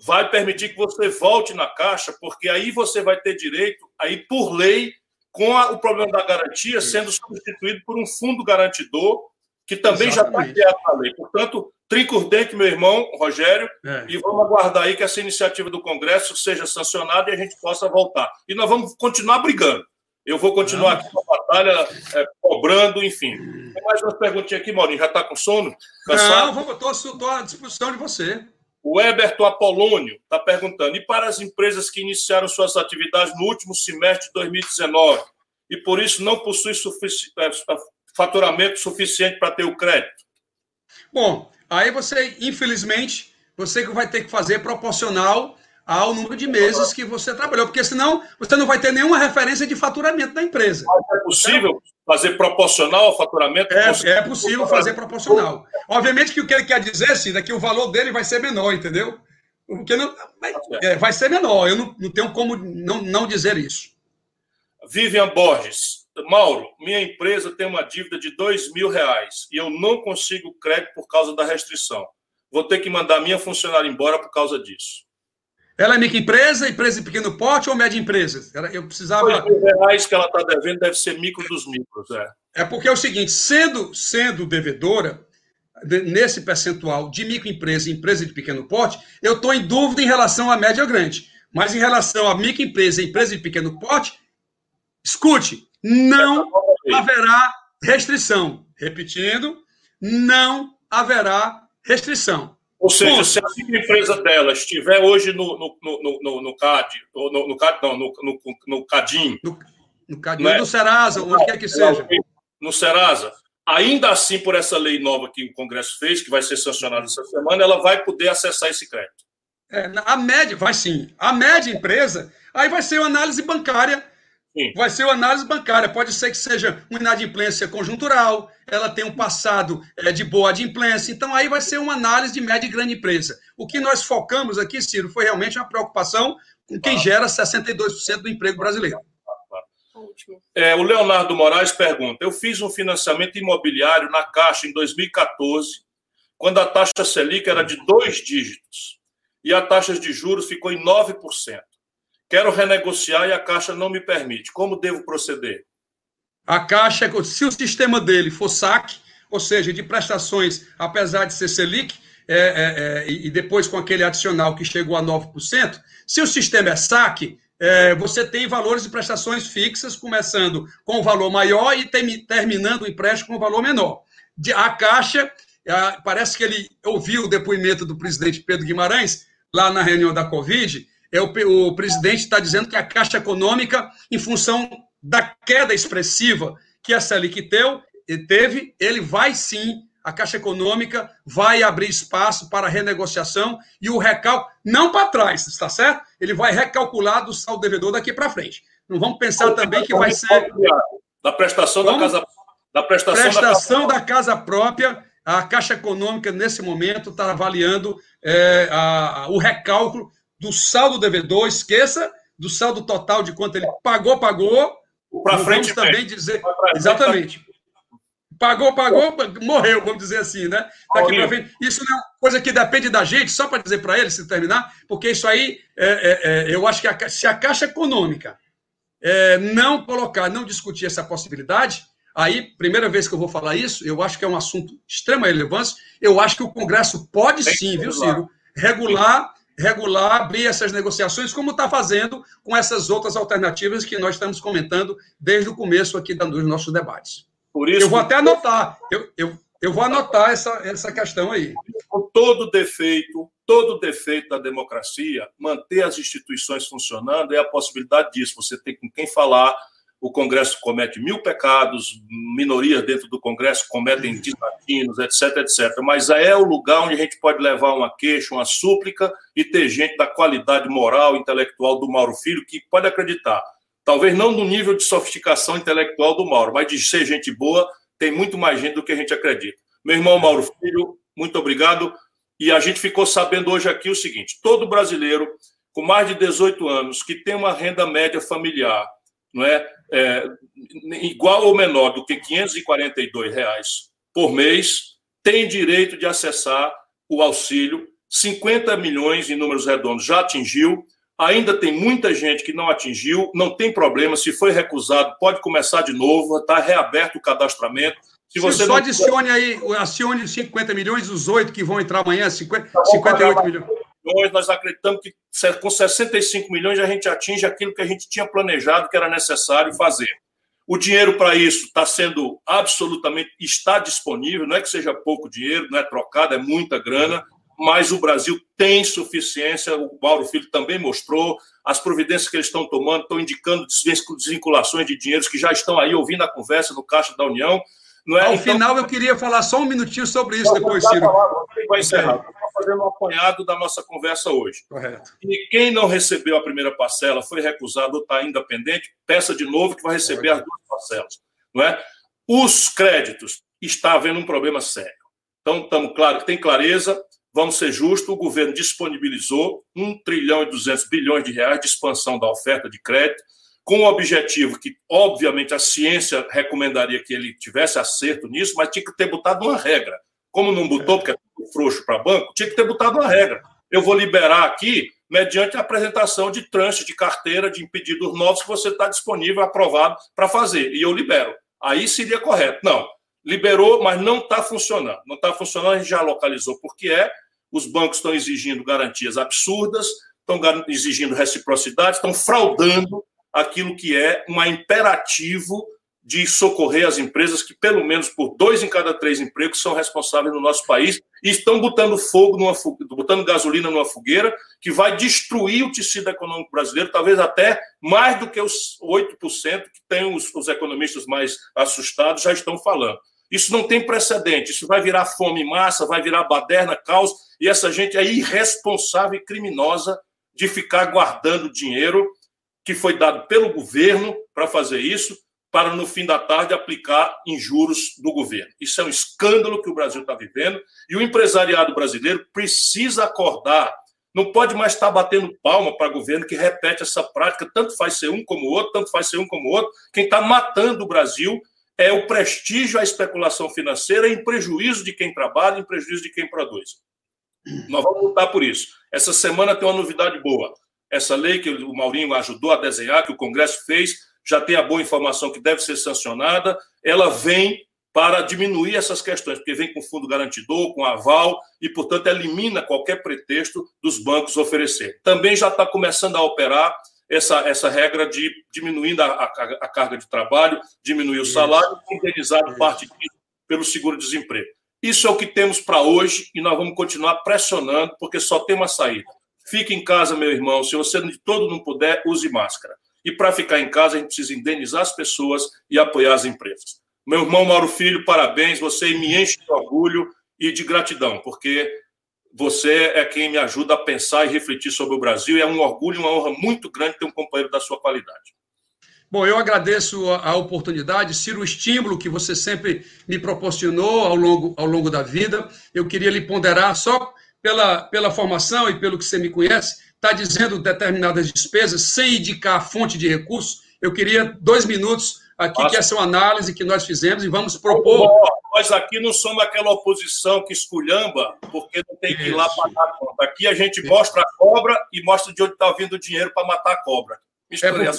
vai permitir que você volte na Caixa, porque aí você vai ter direito, aí por lei, com a, o problema da garantia sendo substituído por um fundo garantidor, que também Exatamente. já está criado na lei. Portanto, trinca o dente, meu irmão, Rogério, é. e vamos aguardar aí que essa iniciativa do Congresso seja sancionada e a gente possa voltar. E nós vamos continuar brigando. Eu vou continuar aqui com a batalha, é, cobrando, enfim. Tem mais umas perguntinhas aqui, Maurinho. Já está com sono? Cansado? Não, estou à disposição de você. O Heberto Apolônio está perguntando: e para as empresas que iniciaram suas atividades no último semestre de 2019 e por isso não possuem sufici é, faturamento suficiente para ter o crédito? Bom, aí você, infelizmente, você vai ter que fazer proporcional ao número de meses que você trabalhou, porque senão você não vai ter nenhuma referência de faturamento da empresa. Mas é possível fazer proporcional ao faturamento? É, é possível fazer proporcional. Obviamente que o que ele quer dizer, Cida, é que o valor dele vai ser menor, entendeu? Porque não, vai, tá é, vai ser menor, eu não, não tenho como não, não dizer isso. Vivian Borges. Mauro, minha empresa tem uma dívida de dois mil reais e eu não consigo crédito por causa da restrição. Vou ter que mandar minha funcionária embora por causa disso. Ela é microempresa, empresa de pequeno porte ou média empresa? Eu precisava. Os reais que ela está devendo deve ser micro dos micros, é. É porque é o seguinte: sendo, sendo devedora, nesse percentual de microempresa e empresa de pequeno porte, eu estou em dúvida em relação à média grande. Mas em relação à microempresa e empresa de pequeno porte, escute, não haverá restrição. Repetindo, não haverá restrição. Ou seja, se a empresa dela estiver hoje no, no, no, no, no CAD, no, no CAD, não, no, no, no CADIM. No, no CADIM, né? no Serasa, onde quer que seja. No Serasa. Ainda assim, por essa lei nova que o Congresso fez, que vai ser sancionada essa semana, ela vai poder acessar esse crédito. É, a média, vai sim. A média empresa, aí vai ser uma análise bancária Sim. vai ser uma análise bancária. Pode ser que seja uma inadimplência conjuntural, ela tem um passado é, de boa adimplência. Então, aí vai ser uma análise de média e grande empresa. O que nós focamos aqui, Ciro, foi realmente uma preocupação com quem gera 62% do emprego brasileiro. É, o Leonardo Moraes pergunta: Eu fiz um financiamento imobiliário na Caixa em 2014, quando a taxa Selic era de dois dígitos e a taxa de juros ficou em 9%. Quero renegociar e a Caixa não me permite. Como devo proceder? A Caixa, se o sistema dele for saque, ou seja, de prestações, apesar de ser Selic, é, é, é, e depois com aquele adicional que chegou a 9%, se o sistema é saque, é, você tem valores de prestações fixas, começando com um valor maior e terminando o empréstimo com um valor menor. A Caixa, parece que ele ouviu o depoimento do presidente Pedro Guimarães, lá na reunião da Covid, é o, o presidente está dizendo que a Caixa Econômica, em função da queda expressiva que a Selic teve, ele vai sim, a Caixa Econômica vai abrir espaço para renegociação e o recalculo, não para trás, está certo? Ele vai recalcular do saldo devedor daqui para frente. Não vamos pensar também que vai ser. Da prestação da casa. Da prestação, prestação da, casa... da casa própria, a Caixa Econômica, nesse momento, está avaliando é, a, o recálculo do saldo devedor, esqueça do saldo total de quanto ele pagou, pagou. Para frente vamos também dizer. Exatamente. Pagou, pagou, morreu, vamos dizer assim, né? Daqui pra frente. Isso não é uma coisa que depende da gente, só para dizer para ele, se terminar, porque isso aí, é, é, é, eu acho que a, se a Caixa Econômica é, não colocar, não discutir essa possibilidade, aí, primeira vez que eu vou falar isso, eu acho que é um assunto de extrema relevância, eu acho que o Congresso pode sim, viu, Ciro, regular, regular, abrir essas negociações, como está fazendo com essas outras alternativas que nós estamos comentando desde o começo aqui dos nossos debates. Por isso, eu vou até anotar. Eu, eu, eu vou anotar essa, essa questão aí. Com todo defeito, todo defeito da democracia, manter as instituições funcionando é a possibilidade disso. Você tem com quem falar. O Congresso comete mil pecados, minorias dentro do Congresso cometem desatinos, etc, etc. Mas é o lugar onde a gente pode levar uma queixa, uma súplica e ter gente da qualidade moral, intelectual do Mauro Filho que pode acreditar Talvez não no nível de sofisticação intelectual do Mauro, mas de ser gente boa, tem muito mais gente do que a gente acredita. Meu irmão Mauro Filho, muito obrigado. E a gente ficou sabendo hoje aqui o seguinte: todo brasileiro com mais de 18 anos que tem uma renda média familiar, não é, é igual ou menor do que 542 reais por mês, tem direito de acessar o auxílio. 50 milhões em números redondos já atingiu Ainda tem muita gente que não atingiu, não tem problema. Se foi recusado, pode começar de novo, está reaberto o cadastramento. Se você, só não... adicione aí, adicione 50 milhões, os oito que vão entrar amanhã, 50, 58 milhões. Nós acreditamos que com 65 milhões a gente atinge aquilo que a gente tinha planejado que era necessário fazer. O dinheiro para isso está sendo absolutamente, está disponível, não é que seja pouco dinheiro, não é trocado, é muita grana mas o Brasil tem suficiência, o Mauro Filho também mostrou, as providências que eles estão tomando estão indicando desvinculações de dinheiros que já estão aí ouvindo a conversa no Caixa da União. Não é? Ao então... final, eu queria falar só um minutinho sobre isso depois, Ciro. Vai encerrar. Estou fazendo um apanhado da nossa conversa hoje. Correto. E quem não recebeu a primeira parcela, foi recusado ou está ainda pendente, peça de novo que vai receber as duas parcelas. Não é? Os créditos, está havendo um problema sério. Então, estamos claro que tem clareza, Vamos ser justos, o governo disponibilizou 1 trilhão e 200 bilhões de reais de expansão da oferta de crédito, com o objetivo que, obviamente, a ciência recomendaria que ele tivesse acerto nisso, mas tinha que ter botado uma regra. Como não botou, porque é frouxo para banco, tinha que ter botado uma regra. Eu vou liberar aqui mediante a apresentação de tranches de carteira de pedidos novos que você está disponível, aprovado para fazer, e eu libero. Aí seria correto. Não, liberou, mas não está funcionando. Não está funcionando, a gente já localizou porque é, os bancos estão exigindo garantias absurdas, estão exigindo reciprocidade, estão fraudando aquilo que é um imperativo de socorrer as empresas que, pelo menos por dois em cada três empregos, são responsáveis no nosso país e estão botando fogo, numa, botando gasolina numa fogueira que vai destruir o tecido econômico brasileiro, talvez até mais do que os 8% que tem os, os economistas mais assustados já estão falando. Isso não tem precedente. Isso vai virar fome em massa, vai virar baderna, caos, e essa gente é irresponsável e criminosa de ficar guardando dinheiro que foi dado pelo governo para fazer isso, para no fim da tarde aplicar em juros do governo. Isso é um escândalo que o Brasil está vivendo e o empresariado brasileiro precisa acordar. Não pode mais estar batendo palma para o governo que repete essa prática, tanto faz ser um como o outro, tanto faz ser um como o outro. Quem está matando o Brasil é o prestígio à especulação financeira em prejuízo de quem trabalha, em prejuízo de quem produz. Nós vamos lutar por isso. Essa semana tem uma novidade boa. Essa lei que o Maurinho ajudou a desenhar, que o Congresso fez, já tem a boa informação que deve ser sancionada. Ela vem para diminuir essas questões, porque vem com fundo garantidor, com aval, e, portanto, elimina qualquer pretexto dos bancos oferecer. Também já está começando a operar essa, essa regra de diminuindo a, a, a carga de trabalho, diminuir o salário, indenizado parte disso pelo seguro-desemprego. Isso é o que temos para hoje e nós vamos continuar pressionando, porque só tem uma saída. Fique em casa, meu irmão. Se você de todo não puder, use máscara. E para ficar em casa, a gente precisa indenizar as pessoas e apoiar as empresas. Meu irmão Mauro Filho, parabéns. Você me enche de orgulho e de gratidão, porque você é quem me ajuda a pensar e refletir sobre o Brasil. E é um orgulho e uma honra muito grande ter um companheiro da sua qualidade. Bom, eu agradeço a oportunidade, Ciro, o estímulo que você sempre me proporcionou ao longo, ao longo da vida. Eu queria lhe ponderar só pela, pela formação e pelo que você me conhece, está dizendo determinadas despesas sem indicar a fonte de recursos. Eu queria dois minutos aqui Mas... que essa é uma análise que nós fizemos e vamos propor. Nós aqui não somos aquela oposição que esculhamba, porque não tem que ir lá pagar a conta. Aqui a gente Isso. mostra a cobra e mostra de onde está vindo o dinheiro para matar a cobra. É por... é,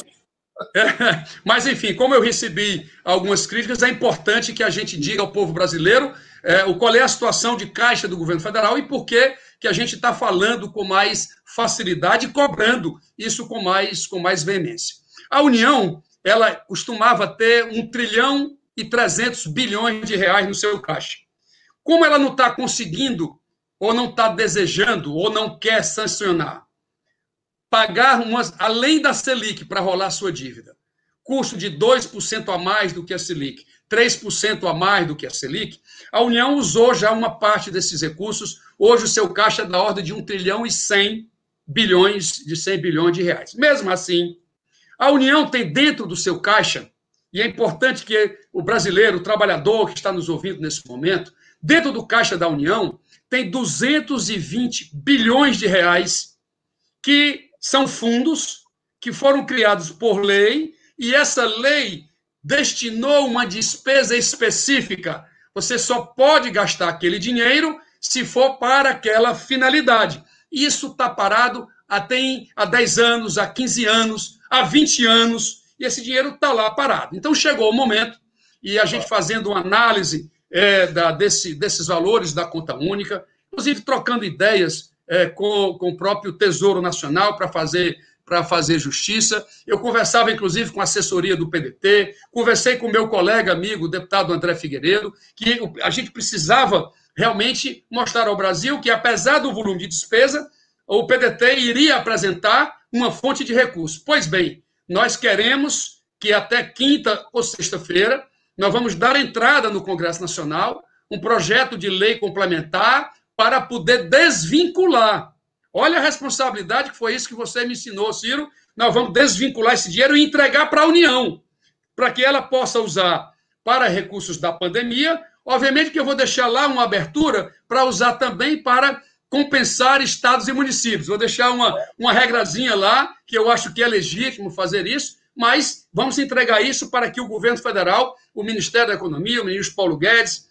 mas, enfim, como eu recebi algumas críticas, é importante que a gente diga ao povo brasileiro é, qual é a situação de caixa do governo federal e por que, que a gente está falando com mais facilidade e cobrando isso com mais, com mais veemência. A União ela costumava ter um trilhão e 300 bilhões de reais no seu caixa. Como ela não está conseguindo, ou não está desejando, ou não quer sancionar, pagar umas, além da Selic para rolar sua dívida, custo de 2% a mais do que a Selic, 3% a mais do que a Selic, a União usou já uma parte desses recursos. Hoje o seu caixa é da ordem de 1 trilhão e 100 bilhões de 100 bilhões de reais. Mesmo assim, a União tem dentro do seu caixa, e é importante que o brasileiro, o trabalhador que está nos ouvindo nesse momento, dentro do caixa da União, tem 220 bilhões de reais que são fundos que foram criados por lei e essa lei destinou uma despesa específica. Você só pode gastar aquele dinheiro se for para aquela finalidade. Isso está parado até há 10 anos, há 15 anos, há 20 anos, e esse dinheiro está lá parado. Então chegou o momento, e a gente fazendo uma análise é, da, desse, desses valores da conta única, inclusive trocando ideias é, com, com o próprio Tesouro Nacional para fazer para fazer justiça. Eu conversava, inclusive, com a assessoria do PDT, conversei com meu colega, amigo, o deputado André Figueiredo, que a gente precisava realmente mostrar ao Brasil que, apesar do volume de despesa, o PDT iria apresentar uma fonte de recursos. Pois bem, nós queremos que até quinta ou sexta-feira nós vamos dar entrada no Congresso Nacional um projeto de lei complementar para poder desvincular. Olha a responsabilidade que foi isso que você me ensinou, Ciro. Nós vamos desvincular esse dinheiro e entregar para a União, para que ela possa usar para recursos da pandemia. Obviamente que eu vou deixar lá uma abertura para usar também para compensar estados e municípios. Vou deixar uma, uma regrazinha lá, que eu acho que é legítimo fazer isso, mas vamos entregar isso para que o governo federal, o Ministério da Economia, o ministro Paulo Guedes,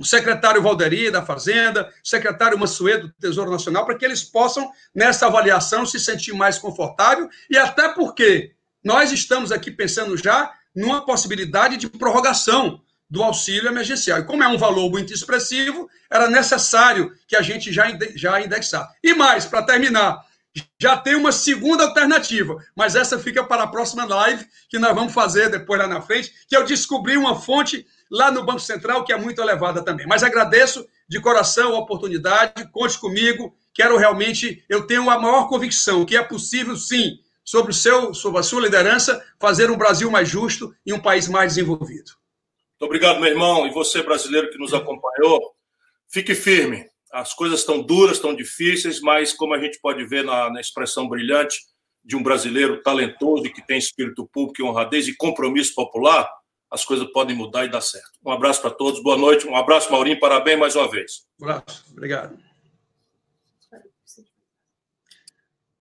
o secretário Valderi da Fazenda, o secretário Mansueto do Tesouro Nacional, para que eles possam, nessa avaliação, se sentir mais confortável, e até porque nós estamos aqui pensando já numa possibilidade de prorrogação do auxílio emergencial. E como é um valor muito expressivo, era necessário que a gente já, já indexar. E mais, para terminar, já tem uma segunda alternativa, mas essa fica para a próxima live que nós vamos fazer depois lá na frente, que eu descobri uma fonte lá no Banco Central que é muito elevada também. Mas agradeço de coração a oportunidade, conte comigo, quero realmente, eu tenho a maior convicção que é possível sim, sobre o seu, sobre a sua liderança, fazer um Brasil mais justo e um país mais desenvolvido. Muito obrigado, meu irmão, e você, brasileiro que nos acompanhou. Fique firme. As coisas estão duras, estão difíceis, mas como a gente pode ver na, na expressão brilhante de um brasileiro talentoso que tem espírito público e honradez e compromisso popular, as coisas podem mudar e dar certo. Um abraço para todos, boa noite, um abraço, Maurinho, parabéns mais uma vez. Um abraço, obrigado.